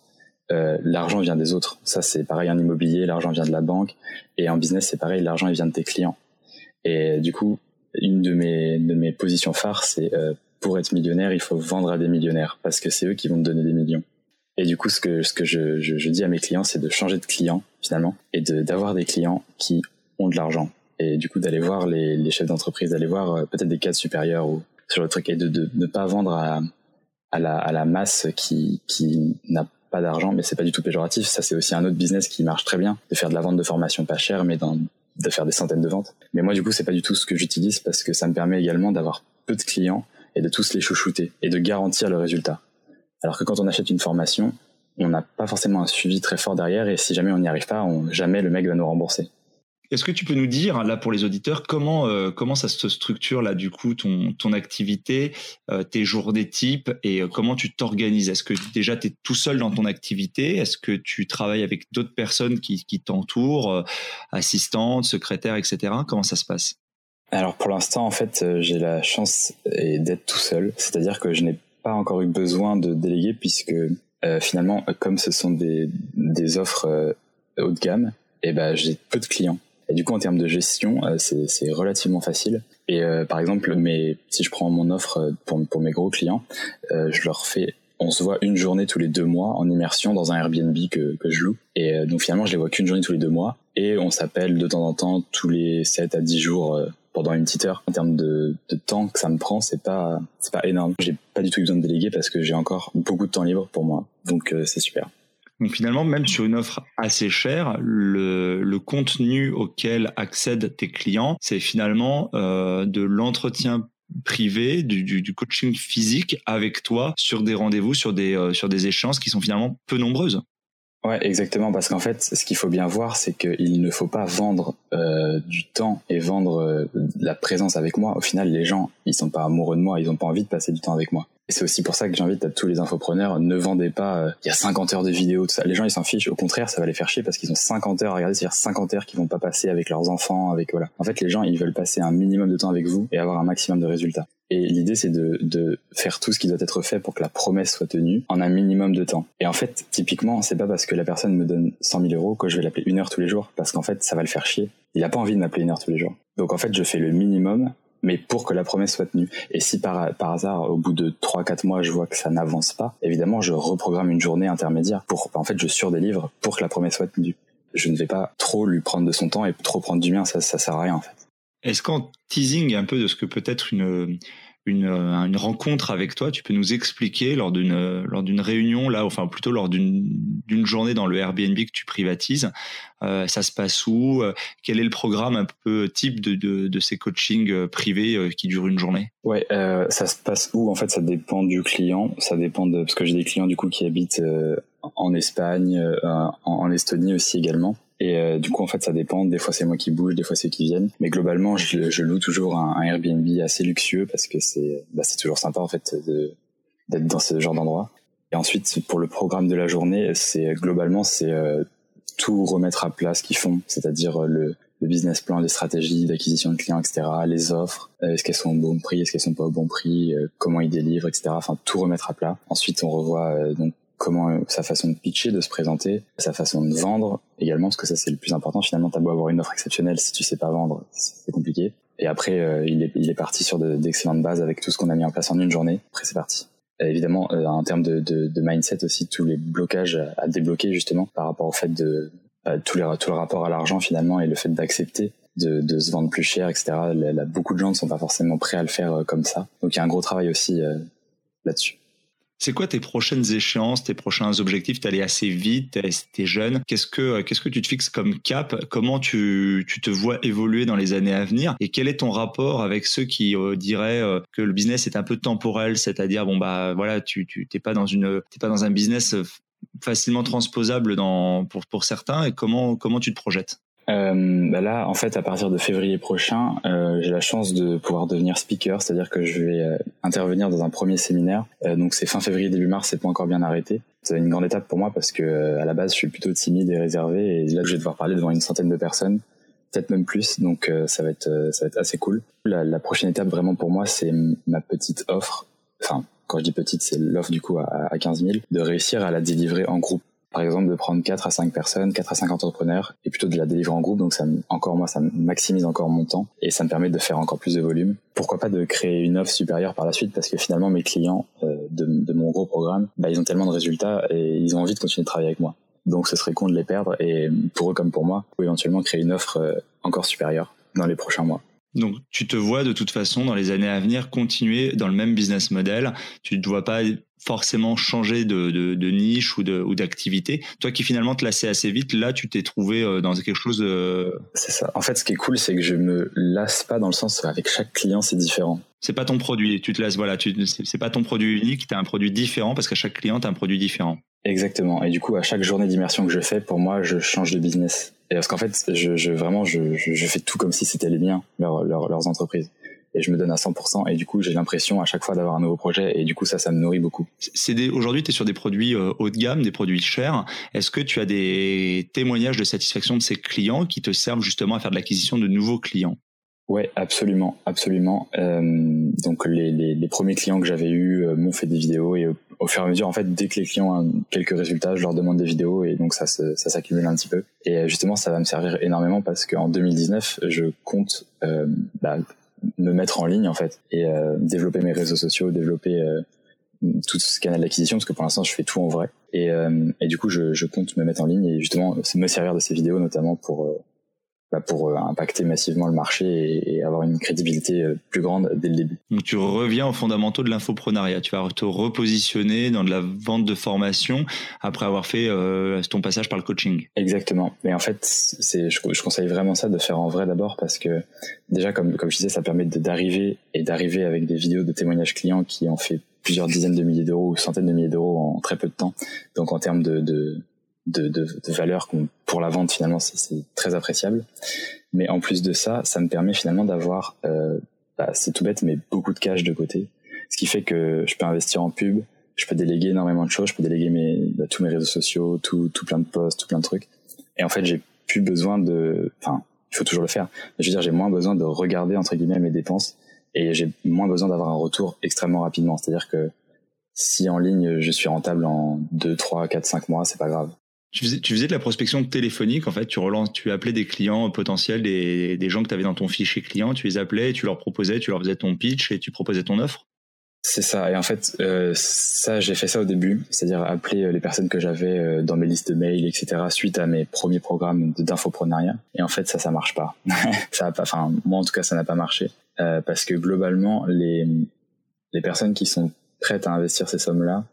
euh, l'argent vient des autres. Ça, c'est pareil en immobilier, l'argent vient de la banque. Et en business, c'est pareil, l'argent, vient de tes clients. Et du coup, une de mes, de mes positions phares, c'est euh, pour être millionnaire, il faut vendre à des millionnaires parce que c'est eux qui vont te donner des millions. Et du coup, ce que, ce que je, je dis à mes clients, c'est de changer de client finalement et d'avoir des clients qui ont de l'argent et du coup d'aller voir les, chefs d'entreprise, d'aller voir euh, peut-être des cadres supérieurs ou sur le truc et de, ne pas vendre à, la, masse qui, n'a pas d'argent, mais c'est pas du tout péjoratif. Ça, c'est aussi un autre business qui marche très bien, de faire de la vente de formation pas chère, mais de faire des centaines de ventes. Mais moi, du coup, c'est pas du tout ce que j'utilise parce que ça me permet également d'avoir peu de clients et de tous les chouchouter et de garantir le résultat. Alors que quand on achète une formation, on n'a pas forcément un suivi très fort derrière et si jamais on n'y arrive pas, jamais le mec va nous rembourser. Est-ce que tu peux nous dire, là pour les auditeurs, comment euh, comment ça se structure là du coup ton ton activité, euh, tes journées types et euh, comment tu t'organises? Est-ce que déjà tu es tout seul dans ton activité? Est-ce que tu travailles avec d'autres personnes qui, t'entourent, assistantes, secrétaires, etc. Comment ça se passe? Alors pour l'instant en fait j'ai la chance d'être tout seul, c'est-à-dire que je n'ai pas encore eu besoin de déléguer puisque finalement comme ce sont des des offres haut de gamme, eh ben j'ai peu de clients. Et du coup, en termes de gestion, euh, c'est relativement facile. Et euh, par exemple, si je prends mon offre euh, pour, mes gros clients, je leur fais on se voit une journée tous les deux mois en immersion dans un Airbnb que, que je loue. Et donc finalement, je les vois qu'une journée tous les deux mois. Et on s'appelle de temps en temps tous les 7 à 10 jours pendant une petite heure. En termes de, de temps que ça me prend, c'est pas, c'est pas énorme. J'ai pas du tout besoin de déléguer parce que j'ai encore beaucoup de temps libre pour moi. Donc c'est super. Donc finalement, même sur une offre assez chère, le, contenu auquel accèdent tes clients, c'est finalement euh, de l'entretien privé, du, coaching physique avec toi sur des rendez-vous, sur des euh, échanges qui sont finalement peu nombreuses. Ouais, exactement, parce qu'en fait, ce qu'il faut bien voir, c'est qu'il ne faut pas vendre euh, du temps et vendre la présence avec moi. Au final, les gens, ils sont pas amoureux de moi, ils ont pas envie de passer du temps avec moi. C'est aussi pour ça que j'invite à tous les infopreneurs, ne vendez pas, euh, il y a 50 heures de vidéos, tout ça. Les gens, ils s'en fichent. Au contraire, ça va les faire chier parce qu'ils ont 50 heures à regarder, c'est-à-dire 50 heures qu'ils vont pas passer avec leurs enfants, avec, voilà. En fait, les gens, ils veulent passer un minimum de temps avec vous et avoir un maximum de résultats. Et l'idée, c'est de, de, faire tout ce qui doit être fait pour que la promesse soit tenue en un minimum de temps. Et en fait, typiquement, c'est pas parce que la personne me donne 100 000 euros que je vais l'appeler une heure tous les jours, parce qu'en fait, ça va le faire chier. Il a pas envie de m'appeler une heure tous les jours. Donc en fait, je fais le minimum mais pour que la promesse soit tenue. Et si par, hasard, au bout de 3-4 mois, je vois que ça n'avance pas, évidemment, je reprogramme une journée intermédiaire pour, en fait, je surdélivre pour que la promesse soit tenue. Je ne vais pas trop lui prendre de son temps et trop prendre du mien, ça, ça sert à rien, en fait. Est-ce qu'en teasing un peu de ce que peut être une, une, euh, une rencontre avec toi. Tu peux nous expliquer lors d'une euh, lors d'une réunion là, enfin plutôt lors d'une d'une journée dans le Airbnb que tu privatises. Euh, ça se passe où? Quel est le programme un peu type de, de, de ces coachings privés qui durent une journée? Ouais, euh, ça se passe où? En fait, ça dépend du client. Ça dépend de parce que j'ai des clients du coup qui habitent en Espagne, en Estonie aussi également. Et euh, du coup, en fait, ça dépend. Des fois, c'est moi qui bouge, des fois, c'est qui viennent. Mais globalement, je, loue toujours un, Airbnb assez luxueux parce que c'est bah, toujours sympa en fait d'être dans ce genre d'endroit. Et ensuite, pour le programme de la journée, c'est globalement c'est euh, tout remettre à plat ce qu'ils font, c'est-à-dire euh, le, le, business plan, les stratégies d'acquisition de clients, etc., les offres, est-ce qu'elles sont au bon prix, est-ce qu'elles sont pas au bon prix, comment ils délivrent, etc. Enfin, tout remettre à plat. Ensuite, on revoit donc comment euh, sa façon de pitcher, de se présenter, sa façon de vendre également, parce que ça c'est le plus important. Finalement, t'as beau avoir une offre exceptionnelle, si tu sais pas vendre, c'est compliqué. Et après, il, est, il est parti sur d'excellentes bases avec tout ce qu'on a mis en place en une journée. Après, c'est parti. évidemment, en termes de, mindset aussi, tous les blocages à, débloquer justement par rapport au fait de tout, les, le rapport à l'argent finalement et le fait d'accepter de, se vendre plus cher, etc. Beaucoup de gens ne sont pas forcément prêts à le faire comme ça. Donc il y a un gros travail aussi là-dessus. C'est quoi tes prochaines échéances, tes prochains objectifs? Tu allé assez vite, tu es jeune. Qu'est-ce que, qu'est-ce que tu te fixes comme cap? Comment tu, tu, te vois évoluer dans les années à venir? Et quel est ton rapport avec ceux qui euh, diraient euh, que le business est un peu temporel, c'est-à-dire bon bah voilà, tu tu t'es pas dans une t'es pas dans un business euh, facilement transposable dans pour pour certains? Et comment comment tu te projettes? Euh, bah là, en fait, à partir de février prochain, euh, j'ai la chance de pouvoir devenir speaker, c'est-à-dire que je vais euh, intervenir dans un premier séminaire. Euh, donc c'est fin février, début mars, c'est pas encore bien arrêté. C'est une grande étape pour moi parce que euh, à la base, je suis plutôt timide et réservé, et là, je vais devoir parler devant une centaine de personnes, peut-être même plus. Donc ça va être ça va être assez cool. La, la prochaine étape vraiment pour moi, c'est ma petite offre. Enfin, quand je dis petite, c'est l'offre du coup à, à 15 000, de réussir à la délivrer en groupe par exemple de prendre 4 à 5 personnes, 4 à 5 entrepreneurs et plutôt de la délivrer en groupe donc ça encore moi ça maximise encore mon temps et ça me permet de faire encore plus de volume. Pourquoi pas de créer une offre supérieure par la suite? Parce que finalement mes clients euh, de, mon gros programme, bah, ils ont tellement de résultats et ils ont envie de continuer de travailler avec moi. Donc ce serait con de les perdre et pour eux comme pour moi, ou éventuellement créer une offre euh, encore supérieure dans les prochains mois. Donc, tu te vois de toute façon dans les années à venir continuer dans le même business model. Tu ne pas forcément changer de, de, de niche ou, de, ou d'activité. Toi qui finalement te lassais assez vite, là tu t'es trouvé euh, dans quelque chose de... C'est ça. En fait ce qui est cool c'est que je me lasse pas dans le sens où avec chaque client c'est différent. C'est pas ton produit, tu te lasses, voilà, tu, c'est pas ton produit unique, tu as un produit différent parce qu'à chaque client tu as un produit différent. Exactement. Et du coup à chaque journée d'immersion que je fais, pour moi je change de business. Et parce qu'en fait je, je vraiment je, je, fais tout comme si c'était les miens, leur, leurs entreprises et je me donne à 100% et du coup j'ai l'impression à chaque fois d'avoir un nouveau projet et du coup ça ça me nourrit beaucoup. C'est des aujourd'hui tu es sur des produits euh, haut de gamme, des produits chers. Est-ce que tu as des témoignages de satisfaction de ces clients qui te servent justement à faire de l'acquisition de nouveaux clients? Ouais, absolument, absolument. Euh, donc les, les, les, premiers clients que j'avais eus euh, m'ont fait des vidéos et au fur et à mesure, en fait, dès que les clients ont quelques résultats, je leur demande des vidéos et donc ça, ça s'accumule un petit peu. Et justement, ça va me servir énormément parce qu'en 2019, je compte euh, bah, me mettre en ligne en fait et euh, développer mes réseaux sociaux, développer euh, tout ce canal d'acquisition parce que pour l'instant je fais tout en vrai. Et, euh, et du coup je, je, compte me mettre en ligne et justement me servir de ces vidéos notamment pour bah, pour euh, impacter massivement le marché et, avoir une crédibilité euh, plus grande dès le début. Donc tu reviens aux fondamentaux de l'infoprenariat. Tu vas te repositionner dans de la vente de formation après avoir fait euh, ton passage par le coaching. Exactement. Mais en fait, c'est je, je, conseille vraiment ça de faire en vrai d'abord parce que déjà comme comme je disais, ça permet d'arriver et d'arriver avec des vidéos de témoignages clients qui ont fait plusieurs dizaines de milliers d'euros ou centaines de milliers d'euros en très peu de temps. Donc en termes de, de de, de, de valeur pour la vente finalement c'est très appréciable. Mais en plus de ça ça me permet finalement d'avoir euh, bah, c'est tout bête mais beaucoup de cash de côté. Ce qui fait que je peux investir en pub je peux déléguer énormément de choses je peux déléguer mes bah, tous mes réseaux sociaux tout tout plein de posts tout plein de trucs. Et en fait j'ai plus besoin de enfin il faut toujours le faire mais je veux dire j'ai moins besoin de regarder entre guillemets mes dépenses et j'ai moins besoin d'avoir un retour extrêmement rapidement. C'est à dire que si en ligne je suis rentable en 2, 3, 4, 5 mois, c'est pas grave. Tu faisais, de la prospection téléphonique, en fait, tu relances, tu appelais des clients potentiels, des, des gens que tu avais dans ton fichier client, tu les appelais, tu leur proposais, tu leur faisais ton pitch et tu proposais ton offre? C'est ça. Et en fait, euh, ça, j'ai fait ça au début, c'est-à-dire appeler euh, les personnes que j'avais euh, dans mes listes de mails, etc., suite à mes premiers programmes d'infoprenariat. Et en fait, ça, ça marche pas. ça a pas. Enfin, moi, en tout cas, ça n'a pas marché parce que globalement, les les personnes qui sont prêtes à investir ces sommes-là,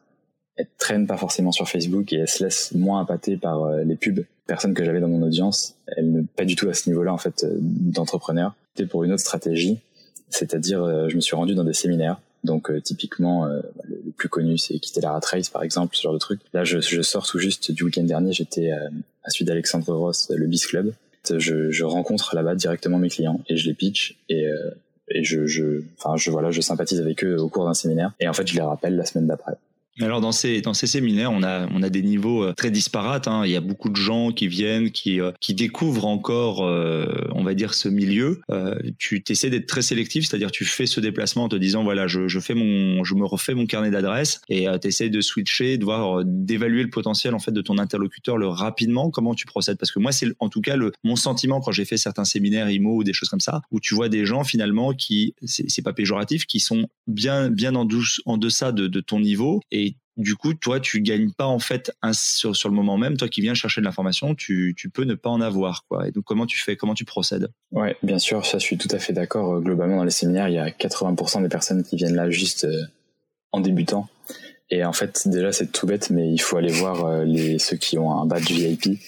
traînent pas forcément sur Facebook et elles se laissent moins appâter par euh, les pubs. Personnes que j'avais dans mon audience, elles ne pas du tout à ce niveau-là en fait euh, d'entrepreneur. C'était pour une autre stratégie, c'est-à-dire euh, je me suis rendu dans des séminaires. Donc typiquement le, plus connu c'est quitter la rat race par exemple, ce genre de truc. Là je, je sors tout juste du week-end dernier, j'étais à celui d'Alexandre Ross, le Biz Club. Je, je rencontre là-bas directement mes clients et je les pitch et et je, je, enfin, je, voilà, je sympathise avec eux au cours d'un séminaire. Et en fait, je les rappelle la semaine d'après. Alors dans ces dans ces séminaires, on a on a des niveaux euh, très disparates. Hein. Il y a beaucoup de gens qui viennent, qui euh, qui découvrent encore, euh, on va dire, ce milieu. tu essaies d'être très sélectif, c'est-à-dire tu fais ce déplacement en te disant voilà, je, je fais mon je me refais mon carnet d'adresses et tu essaies de switcher, de voir d'évaluer le potentiel en fait de ton interlocuteur le rapidement. Comment tu procèdes? Parce que moi c'est en tout cas le mon sentiment quand j'ai fait certains séminaires IMO ou des choses comme ça où tu vois des gens finalement qui c'est pas péjoratif, qui sont bien bien en, douce, en deçà de, de ton niveau et du coup, toi, tu gagnes pas en fait sur, le moment même. Toi qui viens chercher de l'information, tu, peux ne pas en avoir, quoi. Et donc, comment tu fais Comment tu procèdes? Ouais, bien sûr, ça, je suis tout à fait d'accord. Euh, globalement, dans les séminaires, il y a 80% des personnes qui viennent là juste euh, en débutant. Et en fait, déjà, c'est tout bête, mais il faut aller voir euh, les ceux qui ont un badge VIP.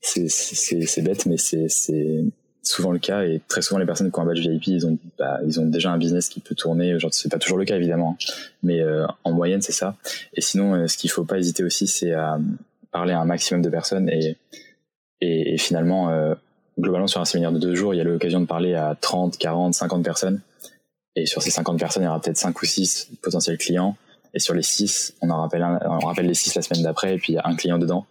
C'est bête, mais c'est souvent le cas et très souvent les personnes qui ont un badge VIP ils ont bah, ils ont déjà un business qui peut tourner. Genre c'est pas toujours le cas évidemment mais euh, en moyenne c'est ça. Et sinon euh, ce qu'il faut pas hésiter aussi c'est à parler à un maximum de personnes et et, finalement euh, globalement sur un séminaire de deux jours il y a l'occasion de parler à 30 40 50 personnes. Et sur ces 50 personnes il y aura peut-être 5 ou 6 potentiels clients. Et sur les 6 on en rappelle on rappelle les 6 la semaine d'après et puis il y a un client dedans.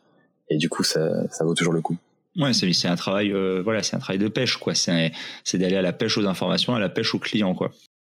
Et du coup ça, ça vaut toujours le coup Ouais, c'est un travail, euh, voilà, c'est un travail de pêche, quoi. C'est d'aller à la pêche aux informations, à la pêche aux clients, quoi.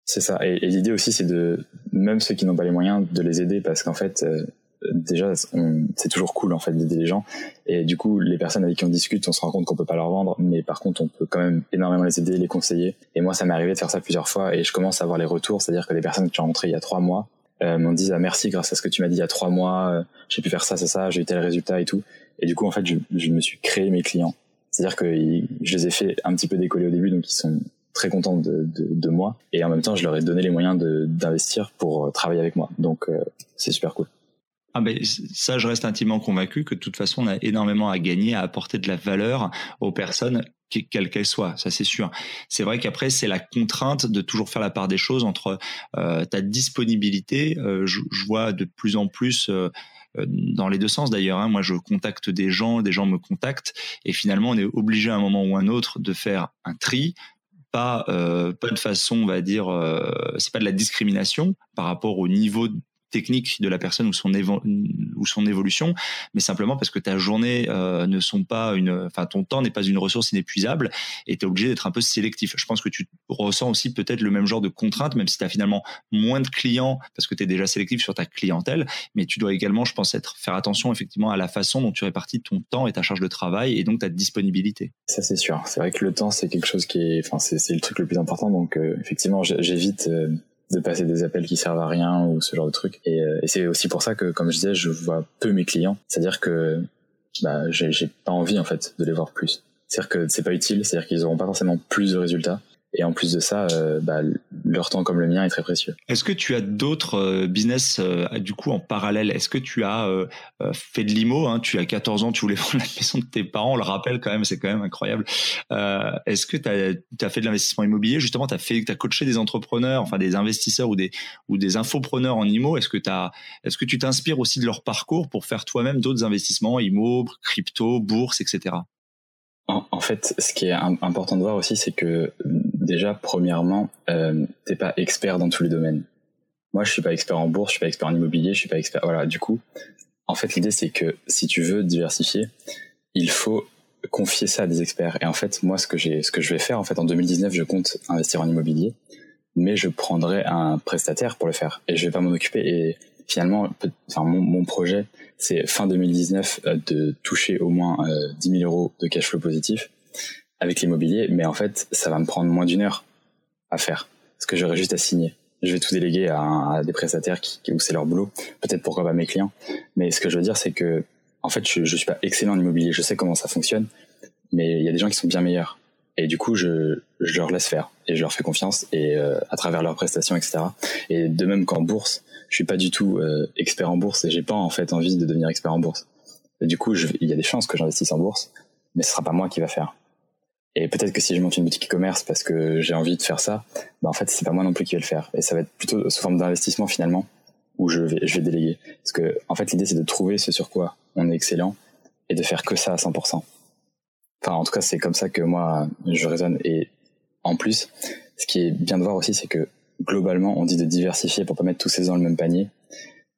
C'est ça. Et, l'idée aussi, c'est de, même ceux qui n'ont pas les moyens, de les aider parce qu'en fait, euh, déjà, c'est toujours cool, en fait, d'aider les gens. Et du coup, les personnes avec qui on discute, on se rend compte qu'on peut pas leur vendre, mais par contre, on peut quand même énormément les aider, les conseiller. Et moi, ça m'est arrivé de faire ça plusieurs fois et je commence à avoir les retours, c'est-à-dire que les personnes qui ont rentré il y a trois mois, euh, m'ont dit ah, merci grâce à ce que tu m'as dit il y a trois mois, euh, j'ai pu faire ça, ça, ça, j'ai eu tel résultat et tout. Et du coup, en fait, je, je me suis créé mes clients. C'est-à-dire que je les ai fait un petit peu décoller au début, donc ils sont très contents de, de, de moi. Et en même temps, je leur ai donné les moyens d'investir pour euh, travailler avec moi. Donc, euh, c'est super cool. Ah ben, ça, je reste intimement convaincu que de toute façon, on a énormément à gagner, à apporter de la valeur aux personnes, quelles qu'elles soient, ça c'est sûr. C'est vrai qu'après, c'est la contrainte de toujours faire la part des choses entre euh, ta disponibilité. Euh, je, vois de plus en plus euh, dans les deux sens d'ailleurs. Hein. Moi, je contacte des gens, des gens me contactent, et finalement, on est obligé à un moment ou un autre de faire un tri. Pas, pas de façon, on va dire, c'est pas de la discrimination par rapport au niveau technique de la personne ou son, évolution, mais simplement parce que ta journée euh, ne sont pas une, enfin ton temps n'est pas une ressource inépuisable et tu es obligé d'être un peu sélectif. Je pense que tu ressens aussi peut-être le même genre de contrainte, même si tu as finalement moins de clients parce que tu es déjà sélectif sur ta clientèle, mais tu dois également, je pense, être, faire attention effectivement à la façon dont tu répartis ton temps et ta charge de travail et donc ta disponibilité. Ça c'est sûr. C'est vrai que le temps c'est quelque chose qui est, enfin c'est le truc le plus important. Donc euh, effectivement j'évite euh, de passer des appels qui servent à rien ou ce genre de trucs. Et, euh, et c'est aussi pour ça que, comme je disais, je vois peu mes clients. C'est-à-dire que bah, j'ai pas envie en fait de les voir plus. C'est-à-dire que c'est pas utile. C'est-à-dire qu'ils auront pas forcément plus de résultats. Et en plus de ça, euh, bah, leur temps comme le mien est très précieux. Est-ce que tu as d'autres euh, business euh, du coup en parallèle? Est-ce que tu as fait de l'IMO hein? Tu as 14 ans, tu voulais vendre la maison de tes parents, on le rappelle quand même, c'est quand même incroyable. Est-ce que tu as, fait de l'investissement immobilier? Justement, tu as, as coaché des entrepreneurs, enfin des investisseurs ou des, ou des infopreneurs en IMO. Est-ce que, est-ce que tu t'inspires aussi de leur parcours pour faire toi-même d'autres investissements, IMO, crypto, bourse, etc. En, fait, ce qui est important de voir aussi, c'est que déjà, premièrement, euh, t'es pas expert dans tous les domaines. Moi, je suis pas expert en bourse, je suis pas expert en immobilier, je suis pas expert. Voilà, du coup, en fait, l'idée c'est que si tu veux diversifier, il faut confier ça à des experts. Et en fait, moi, ce que j'ai, ce que je vais faire, en fait, en 2019, je compte investir en immobilier, mais je prendrai un prestataire pour le faire et je vais pas m'en occuper. Finalement, mon, projet, c'est fin 2019 euh, de toucher au moins 10 euh, 000 euros de cash flow positif avec l'immobilier, mais en fait, ça va me prendre moins d'une heure à faire, parce que j'aurai juste à signer. Je vais tout déléguer à, des prestataires qui, où c'est leur boulot, peut-être pourquoi pas mes clients. Mais ce que je veux dire, c'est que, en fait, je, je suis pas excellent en immobilier. Je sais comment ça fonctionne, mais il y a des gens qui sont bien meilleurs. Et du coup, je, je leur laisse faire et je leur fais confiance et euh, à travers leurs prestations, etc. Et de même qu'en bourse, je suis pas du tout euh, expert en bourse et j'ai pas en fait envie de devenir expert en bourse. Du coup, il y a des chances que j'investisse en bourse, mais ce sera pas moi qui va faire. Et peut-être que si je monte une boutique e-commerce parce que j'ai envie de faire ça, bah en fait c'est pas moi non plus qui vais le faire. Et ça va être plutôt sous forme d'investissement finalement où je vais je vais déléguer. Parce que en fait l'idée c'est de trouver ce sur quoi on est excellent et de faire que ça à 100%. Enfin en tout cas c'est comme ça que moi je raisonne. Et en plus, ce qui est bien de voir aussi c'est que globalement on dit de diversifier pour pas mettre tous ses œufs dans le même panier.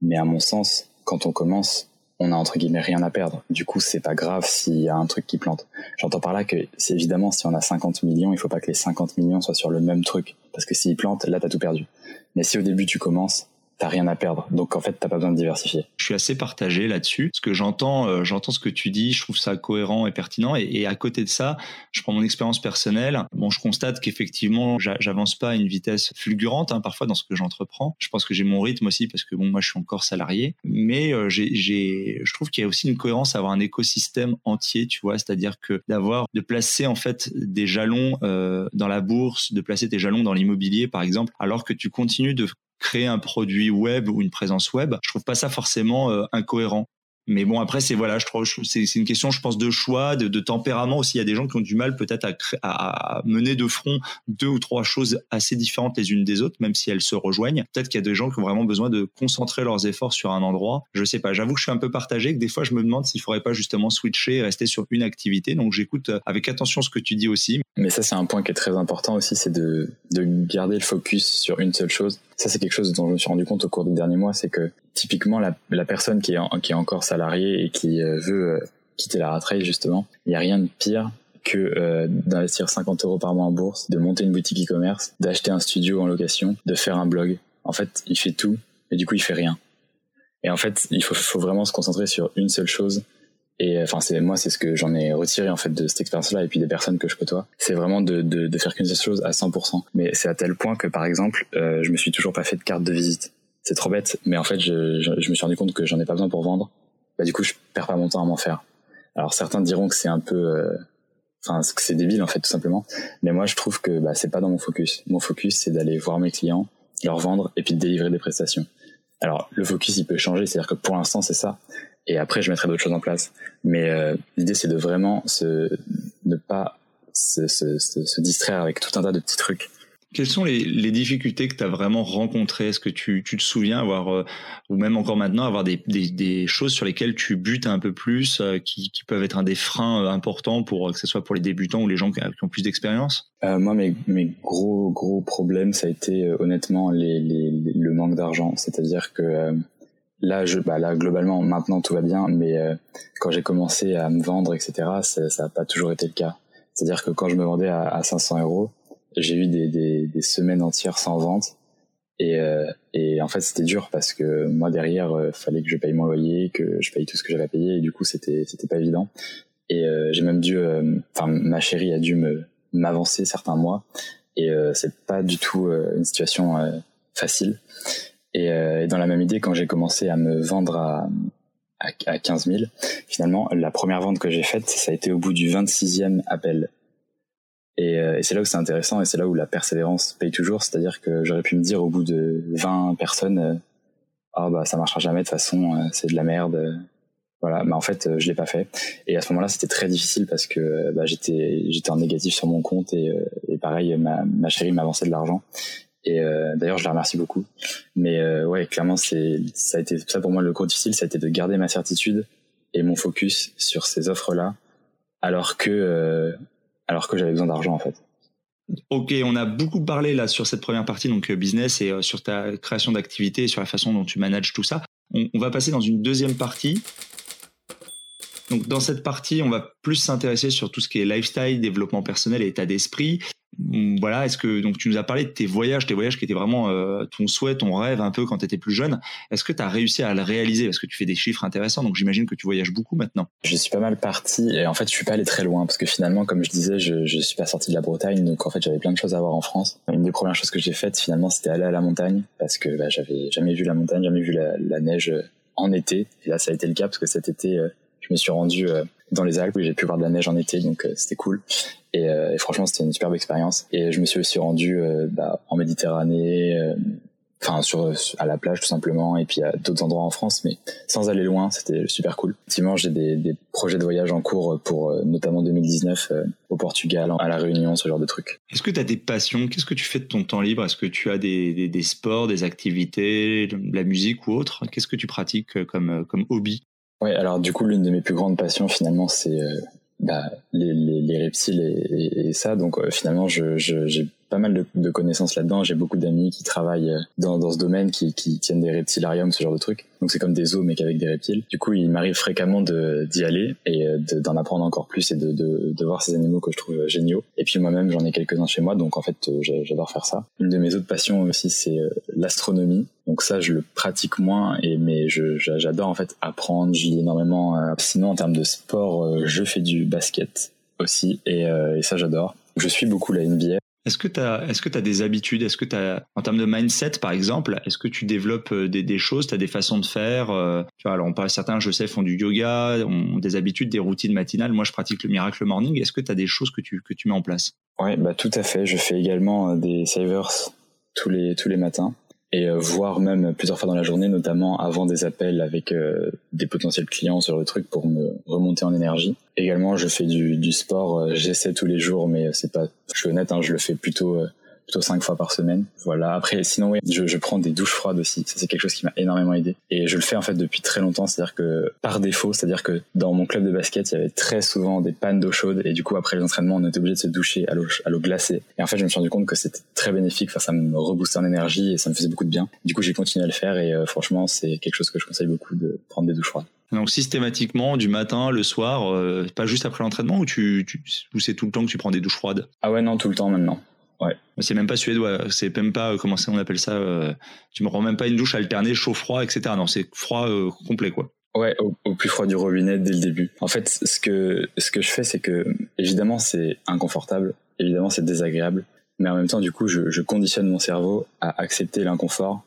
Mais à mon sens, quand on commence, on a entre guillemets rien à perdre. Du coup, c'est pas grave s'il y a un truc qui plante. J'entends par là que c'est évidemment si on a 50 millions, il faut pas que les 50 millions soient sur le même truc parce que s'il plante, là t'as tout perdu. Mais si au début tu commences, t'as rien à perdre. Donc en fait, t'as pas besoin de diversifier. Je suis assez partagé là-dessus. Ce que j'entends, euh, j'entends ce que tu dis. Je trouve ça cohérent et pertinent. Et, à côté de ça, je prends mon expérience personnelle. Bon, je constate qu'effectivement, j'avance pas à une vitesse fulgurante hein, parfois dans ce que j'entreprends. Je pense que j'ai mon rythme aussi parce que bon, moi, je suis encore salarié. Mais euh, j'ai, je trouve qu'il y a aussi une cohérence à avoir un écosystème entier, tu vois, c'est-à-dire que d'avoir, de placer en fait des jalons euh, dans la bourse, de placer tes jalons dans l'immobilier, par exemple, alors que tu continues de créer un produit web ou une présence web, je trouve pas ça forcément euh, incohérent. Mais bon, après, c'est voilà, je trouve, c'est une question, je pense, de choix, de, tempérament aussi. Il y a des gens qui ont du mal peut-être à, mener de front deux ou trois choses assez différentes les unes des autres, même si elles se rejoignent. Peut-être qu'il y a des gens qui ont vraiment besoin de concentrer leurs efforts sur un endroit. Je sais pas. J'avoue que je suis un peu partagé, que des fois, je me demande s'il faudrait pas justement switcher et rester sur une activité. Donc, j'écoute avec attention ce que tu dis aussi. Mais ça, c'est un point qui est très important aussi, c'est de, de garder le focus sur une seule chose. Ça, c'est quelque chose dont je me suis rendu compte au cours des derniers mois, c'est que typiquement la, personne qui est, encore salariée et qui euh, veut euh, quitter la rat race justement, il n'y a rien de pire que euh, d'investir 50 euros par mois en bourse, de monter une boutique e-commerce, d'acheter un studio en location, de faire un blog. En fait, il fait tout, mais du coup, il fait rien. Et en fait, il faut, vraiment se concentrer sur une seule chose et enfin, c'est moi, c'est ce que j'en ai retiré en fait de cette expérience-là et puis des personnes que je côtoie. C'est vraiment de faire qu'une seule chose à 100%. Mais c'est à tel point que par exemple, euh, je me suis toujours pas fait de carte de visite. C'est trop bête, mais en fait, je, me suis rendu compte que j'en ai pas besoin pour vendre. Bah du coup, je perds pas mon temps à m'en faire. Alors certains diront que c'est un peu, euh, enfin, que c'est débile en fait tout simplement. Mais moi, je trouve que bah, c'est pas dans mon focus. Mon focus, c'est d'aller voir mes clients, leur vendre et puis de délivrer des prestations. Alors le focus, il peut changer. C'est-à-dire que pour l'instant, c'est ça et après je mettrai d'autres choses en place. Mais euh, l'idée c'est de vraiment se, ne pas se, se, se, distraire avec tout un tas de petits trucs. Quelles sont les, difficultés que tu as vraiment rencontrées? Est-ce que tu, te souviens avoir, euh, ou même encore maintenant, avoir des, choses sur lesquelles tu butes un peu plus, euh, qui, peuvent être un des freins importants pour que ce soit pour les débutants ou les gens qui, ont plus d'expérience? Moi, mes, gros gros problèmes, ça a été honnêtement le manque d'argent. C'est-à-dire que bah là, globalement, maintenant tout va bien, mais euh, quand j'ai commencé à me vendre, etc., ça n'a pas toujours été le cas. C'est-à-dire que quand je me vendais à, à 500 euros, j'ai eu des, semaines entières sans vente. Et, euh, et en fait, c'était dur parce que moi, derrière, euh, fallait que je paye mon loyer, que je paye tout ce que j'avais payé, et du coup, c'était c'était pas évident. Et j'ai même dû, enfin, ma chérie a dû me m'avancer certains mois, et c'est pas du tout une situation facile. Euh, et, dans la même idée, quand j'ai commencé à me vendre à, à, 15 000, finalement, la première vente que j'ai faite, ça a été au bout du 26e appel. Et, euh, et c'est là où c'est intéressant et c'est là où la persévérance paye toujours. C'est-à-dire que j'aurais pu me dire au bout de 20 personnes, euh, ah bah ça marchera jamais de toute façon, c'est de la merde. Voilà, mais en fait, je l'ai pas fait. Et à ce moment-là, c'était très difficile parce que bah, j'étais j'étais en négatif sur mon compte et, pareil, ma, ma chérie m'avançait de l'argent et euh, d'ailleurs, je la remercie beaucoup. Mais euh, ouais, clairement, c'est ça a été ça pour moi le cours difficile, ça a été de garder ma certitude et mon focus sur ces offres-là, alors que euh, alors que j'avais besoin d'argent en fait. Ok, on a beaucoup parlé là sur cette première partie, donc business et sur ta création d'activité et sur la façon dont tu manages tout ça. On, on va passer dans une deuxième partie. Donc dans cette partie, on va plus s'intéresser sur tout ce qui est lifestyle, développement personnel et état d'esprit. Mm, voilà, est-ce que donc tu nous as parlé de tes voyages, tes voyages qui étaient vraiment euh, ton souhait, ton rêve un peu quand tu étais plus jeune. Est-ce que tu as réussi à le réaliser? Parce que tu fais des chiffres intéressants donc j'imagine que tu voyages beaucoup maintenant. Je suis pas mal parti et en fait je suis pas allé très loin parce que finalement comme je disais je je suis pas sorti de la Bretagne donc en fait j'avais plein de choses à voir en France. Une des premières choses que j'ai faites finalement c'était aller à la montagne parce que bah, j'avais jamais vu la montagne, jamais vu la, neige en été et là ça a été le cas parce que cet été euh, je me suis rendu euh, dans les Alpes où j'ai pu voir de la neige en été donc c'était cool et, euh, et franchement, c'était une superbe expérience. Et je me suis aussi rendu euh, bah, en Méditerranée, euh, enfin à la plage tout simplement, et puis à d'autres endroits en France, mais sans aller loin. C'était super cool. Effectivement, j'ai des, projets de voyage en cours pour notamment 2019 au Portugal, à la Réunion, ce genre de trucs. Est-ce que tu as des passions? Qu'est-ce que tu fais de ton temps libre? Est-ce que tu as des, des, des sports, des activités, de la musique ou autre? Qu'est-ce que tu pratiques comme comme hobby? Ouais, alors du coup, l'une de mes plus grandes passions finalement, c'est bah, les, les, les, reptiles et, ça. Donc euh, finalement, je, je, j'ai pas mal de, connaissances là-dedans. J'ai beaucoup d'amis qui travaillent euh, dans, ce domaine, qui, tiennent des reptilariums, ce genre de trucs. Donc c'est comme des zoos mais qu'avec des reptiles. Du coup, il m'arrive fréquemment d'y aller et euh, d'en apprendre encore plus et de, voir ces animaux que je trouve géniaux. Et puis moi-même, j'en ai quelques-uns chez moi, donc en fait, euh, j'adore faire ça. Une de mes autres passions aussi, c'est l'astronomie. Donc ça, je le pratique moins, et mais j'adore en fait apprendre. Je lis énormément. Sinon, en termes de sport, je fais du basket aussi, et ça, j'adore. Je suis beaucoup la NBA. Est-ce que tu as, des habitudes? Est-ce que tu en termes de mindset, par exemple, est-ce que tu développes euh, des, choses Tu as des façons de faire euh, Alors, certains, je sais, font du yoga, ont des habitudes, des routines matinales. Moi, je pratique le miracle morning. Est-ce que tu as des choses que tu, que tu mets en place? Oui, bah, tout à fait. Je fais également euh, des savers tous les, tous les matins et euh, voir même plusieurs fois dans la journée, notamment avant des appels avec euh, des potentiels clients sur le truc pour me remonter en énergie. Également, je fais du, du sport, euh, j'essaie tous les jours, mais c'est pas, je suis honnête, hein, je le fais plutôt plutôt cinq fois par semaine. Voilà. Après, sinon, oui, je, je prends des douches froides aussi. Ça, c'est quelque chose qui m'a énormément aidé. Et je le fais en fait depuis très longtemps. C'est-à-dire que par défaut, c'est-à-dire que dans mon club de basket, il y avait très souvent des pannes d'eau chaude. Et du coup, après les entraînements, on était obligé de se doucher à l'eau, glacée. Et en fait, je me suis rendu compte que c'était très bénéfique. Enfin, ça me reboostait en énergie et ça me faisait beaucoup de bien. Du coup, j'ai continué à le faire et euh, franchement, c'est quelque chose que je conseille beaucoup de prendre des douches froides. Donc systématiquement du matin, le soir, euh, pas juste après l'entraînement ou tu, tu ou c'est tout le temps que tu prends des douches froides? Ah ouais non tout le temps maintenant. Ouais. C'est même pas suédois, c'est même pas euh, comment on appelle ça. Euh, tu me rends même pas une douche alternée chaud-froid, etc. Non, c'est froid euh, complet quoi. Ouais, au, plus froid du robinet dès le début. En fait, ce que ce que je fais, c'est que évidemment c'est inconfortable, évidemment c'est désagréable, mais en même temps du coup je, je conditionne mon cerveau à accepter l'inconfort.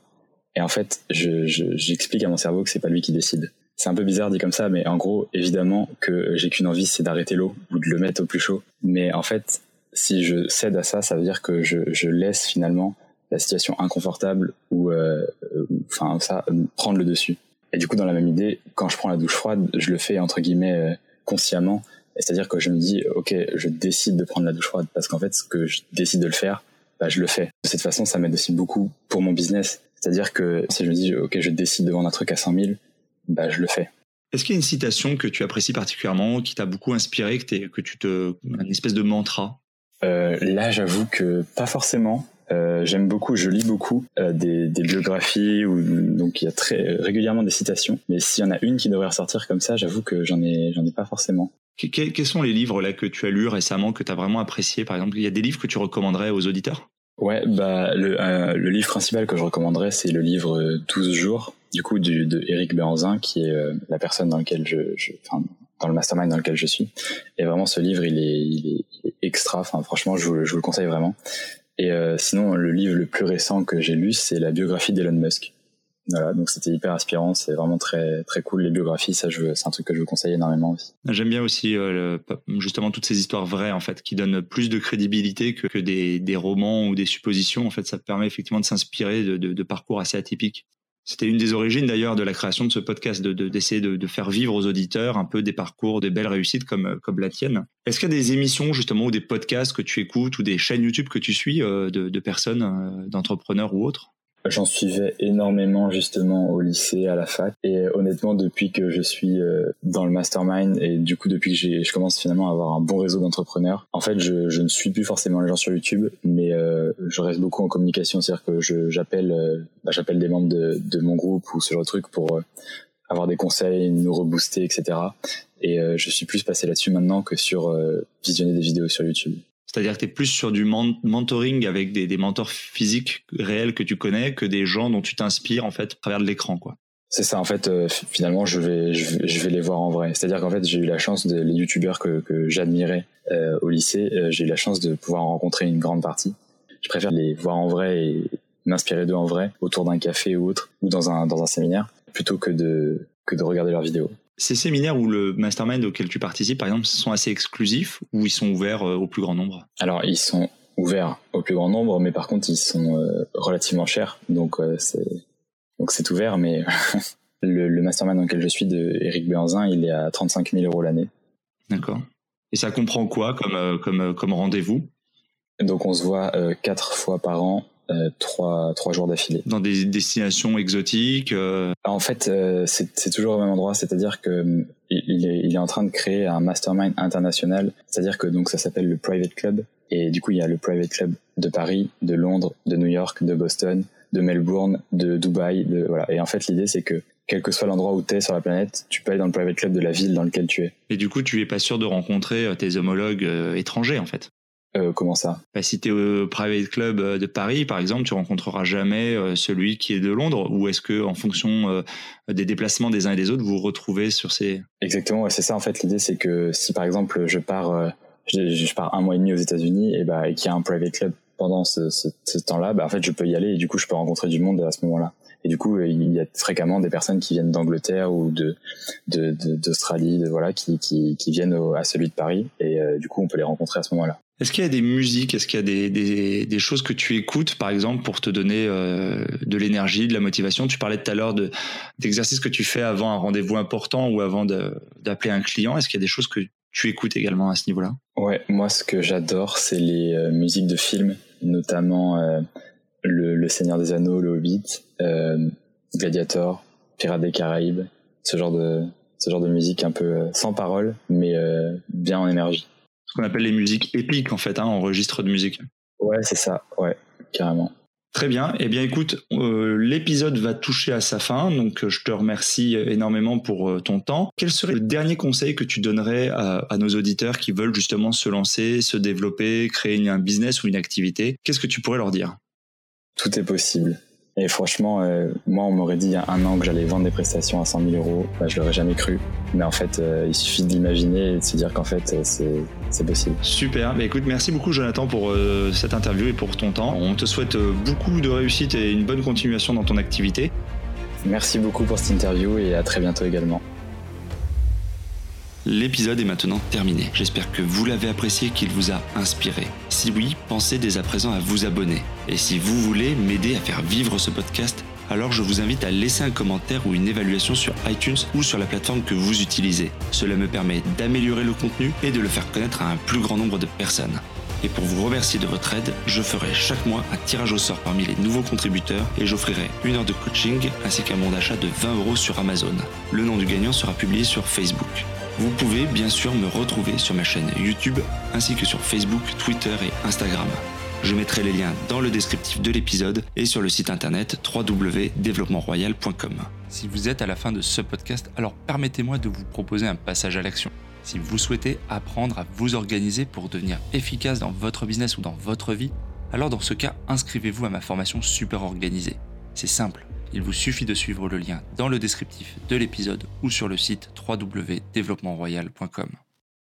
Et en fait, j'explique je, à mon cerveau que c'est pas lui qui décide. C'est un peu bizarre dit comme ça, mais en gros, évidemment que j'ai qu'une envie, c'est d'arrêter l'eau ou de le mettre au plus chaud. Mais en fait, si je cède à ça, ça veut dire que je, je laisse finalement la situation inconfortable ou euh, enfin ça prendre le dessus. Et du coup, dans la même idée, quand je prends la douche froide, je le fais entre guillemets euh, consciemment. C'est-à-dire que je me dis, ok, je décide de prendre la douche froide parce qu'en fait, ce que je décide de le faire, bah, je le fais. De cette façon, ça m'aide aussi beaucoup pour mon business. C'est-à-dire que si je me dis, ok, je décide de vendre un truc à 100 000, bah, je le fais. Est-ce qu'il y a une citation que tu apprécies particulièrement, qui t'a beaucoup inspiré, que, que tu te, une espèce de mantra? Euh, là, j'avoue que pas forcément. Euh, j'aime beaucoup, je lis beaucoup euh, des, des, biographies où donc il y a très régulièrement des citations. Mais s'il y en a une qui devrait ressortir comme ça, j'avoue que j'en ai j'en ai pas forcément. quels sont les livres là que tu as lus récemment que tu as vraiment apprécié? Par exemple, il y a des livres que tu recommanderais aux auditeurs? Ouais, bah le, euh, le livre principal que je recommanderais, c'est le livre 12 jours du coup du, de Eric Béanzin, qui est euh, la personne dans laquelle je, je enfin, dans le mastermind dans lequel je suis. Et vraiment, ce livre, il est, extra. Franchement, je vous, le conseille vraiment. Et euh, sinon, le livre le plus récent que j'ai lu, c'est la biographie d'Elon Musk. Voilà, donc c'était hyper inspirant, c'est vraiment très très cool les biographies, ça c'est un truc que je vous conseille énormément aussi. J'aime bien aussi euh, justement toutes ces histoires vraies en fait, qui donnent plus de crédibilité que, des, romans ou des suppositions. En fait, ça permet effectivement de s'inspirer de, parcours assez atypiques. C'était une des origines d'ailleurs de la création de ce podcast, d'essayer de, faire vivre aux auditeurs un peu des parcours, des belles réussites comme, comme la tienne. Est-ce qu'il y a des émissions justement ou des podcasts que tu écoutes ou des chaînes YouTube que tu suis euh, de, de personnes, euh, d'entrepreneurs ou autres? J'en suivais énormément justement au lycée, à la fac. Et honnêtement, depuis que je suis euh, dans le mastermind et du coup depuis que je commence finalement à avoir un bon réseau d'entrepreneurs, en fait, je, je, ne suis plus forcément les gens sur YouTube, mais euh, je reste beaucoup en communication. C'est-à-dire que j'appelle euh, bah, j'appelle des membres de, de, mon groupe ou ce genre de truc pour euh, avoir des conseils, nous rebooster, etc. Et je suis plus passé là-dessus maintenant que sur visionner des vidéos sur YouTube. C'est-à-dire que tu es plus sur du mentoring avec des, des, mentors physiques réels que tu connais que des gens dont tu t'inspires en fait à travers l'écran. C'est ça en fait euh, finalement je vais, je vais, les voir en vrai. C'est-à-dire qu'en fait j'ai eu la chance de les youtubeurs que, que j'admirais euh, au lycée, euh, j'ai eu la chance de pouvoir en rencontrer une grande partie. Je préfère les voir en vrai et m'inspirer d'eux en vrai autour d'un café ou autre ou dans un dans un séminaire plutôt que de que de regarder leurs vidéos. Ces séminaires ou le mastermind auquel tu participes, par exemple, sont assez exclusifs ou ils sont ouverts euh, au plus grand nombre? Alors, ils sont ouverts au plus grand nombre, mais par contre, ils sont euh, relativement chers. Donc, euh, c'est donc c'est ouvert, mais le, le, mastermind dans lequel je suis de Eric Benzin, il est à 35 000 euros l'année. D'accord. Et ça comprend quoi comme, comme, comme rendez-vous? Donc, on se voit quatre fois par an euh, trois, trois jours d'affilée. Dans des destinations exotiques euh... En fait, euh, c'est toujours au même endroit, c'est-à-dire que il est, il est en train de créer un mastermind international, c'est-à-dire que donc ça s'appelle le Private Club. Et du coup, il y a le private club de Paris, de Londres, de New York, de Boston, de Melbourne, de Dubaï, de voilà. Et en fait, l'idée c'est que quel que soit l'endroit où tu es sur la planète, tu peux aller dans le private club de la ville dans lequel tu es. Et du coup, tu es pas sûr de rencontrer tes homologues étrangers en fait. Euh, comment ça? Bah, Si tu es au private club de Paris, par exemple, tu rencontreras jamais celui qui est de Londres, ou est-ce que en fonction des déplacements des uns et des autres, vous vous retrouvez sur ces Exactement, c'est ça en fait. L'idée, c'est que si par exemple je pars, je, pars un mois et demi aux États-Unis, et bah, et qu'il y a un private club pendant ce, ce, temps-là, bah, en fait, je peux y aller et du coup, je peux rencontrer du monde à ce moment-là. Et du coup, il y a fréquemment des personnes qui viennent d'Angleterre ou de d'Australie, de, voilà, qui, qui, qui viennent à celui de Paris. Et euh, du coup, on peut les rencontrer à ce moment-là. Est-ce qu'il y a des musiques, est-ce qu'il y a des, choses que tu écoutes, par exemple, pour te donner euh, de l'énergie, de la motivation? Tu parlais tout à l'heure d'exercices que tu fais avant un rendez-vous important ou avant d'appeler un client. Est-ce qu'il y a des choses que tu écoutes également à ce niveau-là? Ouais, moi, ce que j'adore, c'est les euh, musiques de films notamment euh, le, Seigneur des Anneaux, le Hobbit, Gladiator, Pirates des Caraïbes, ce genre de ce genre de musique un peu sans parole, mais bien en énergie. Ce qu'on appelle les musiques épiques en fait, hein, en registre de musique. Ouais, c'est ça, ouais, carrément. Très bien. Eh bien, écoute, euh, l'épisode va toucher à sa fin, donc euh, je te remercie énormément pour euh, ton temps. Quel serait le dernier conseil que tu donnerais à, nos auditeurs qui veulent justement se lancer, se développer, créer un business ou une activité? Qu'est-ce que tu pourrais leur dire? Tout est possible. Et franchement, euh, moi, on m'aurait dit il y a un an que j'allais vendre des prestations à 100 000 euros. Bah, je l'aurais jamais cru. Mais en fait, euh, il suffit de l'imaginer et de se dire qu'en fait, euh, c'est possible. Super. Mais écoute, merci beaucoup, Jonathan, pour cette interview et pour ton temps. On te souhaite beaucoup de réussite et une bonne continuation dans ton activité. Merci beaucoup pour cette interview et à très bientôt également. L'épisode est maintenant terminé. J'espère que vous l'avez apprécié, qu'il vous a inspiré. Si oui, pensez dès à présent à vous abonner. Et si vous voulez m'aider à faire vivre ce podcast, alors je vous invite à laisser un commentaire ou une évaluation sur iTunes ou sur la plateforme que vous utilisez. Cela me permet d'améliorer le contenu et de le faire connaître à un plus grand nombre de personnes. Et pour vous remercier de votre aide, je ferai chaque mois un tirage au sort parmi les nouveaux contributeurs et j'offrirai une heure de coaching ainsi qu'un bon d'achat de 20 euros sur Amazon. Le nom du gagnant sera publié sur Facebook. Vous pouvez bien sûr me retrouver sur ma chaîne YouTube ainsi que sur Facebook, Twitter et Instagram. Je mettrai les liens dans le descriptif de l'épisode et sur le site internet www.développementroyal.com. Si vous êtes à la fin de ce podcast, alors permettez-moi de vous proposer un passage à l'action. Si vous souhaitez apprendre à vous organiser pour devenir efficace dans votre business ou dans votre vie, alors dans ce cas, inscrivez-vous à ma formation super organisée. C'est simple il vous suffit de suivre le lien dans le descriptif de l'épisode ou sur le site www.développementroyal.com.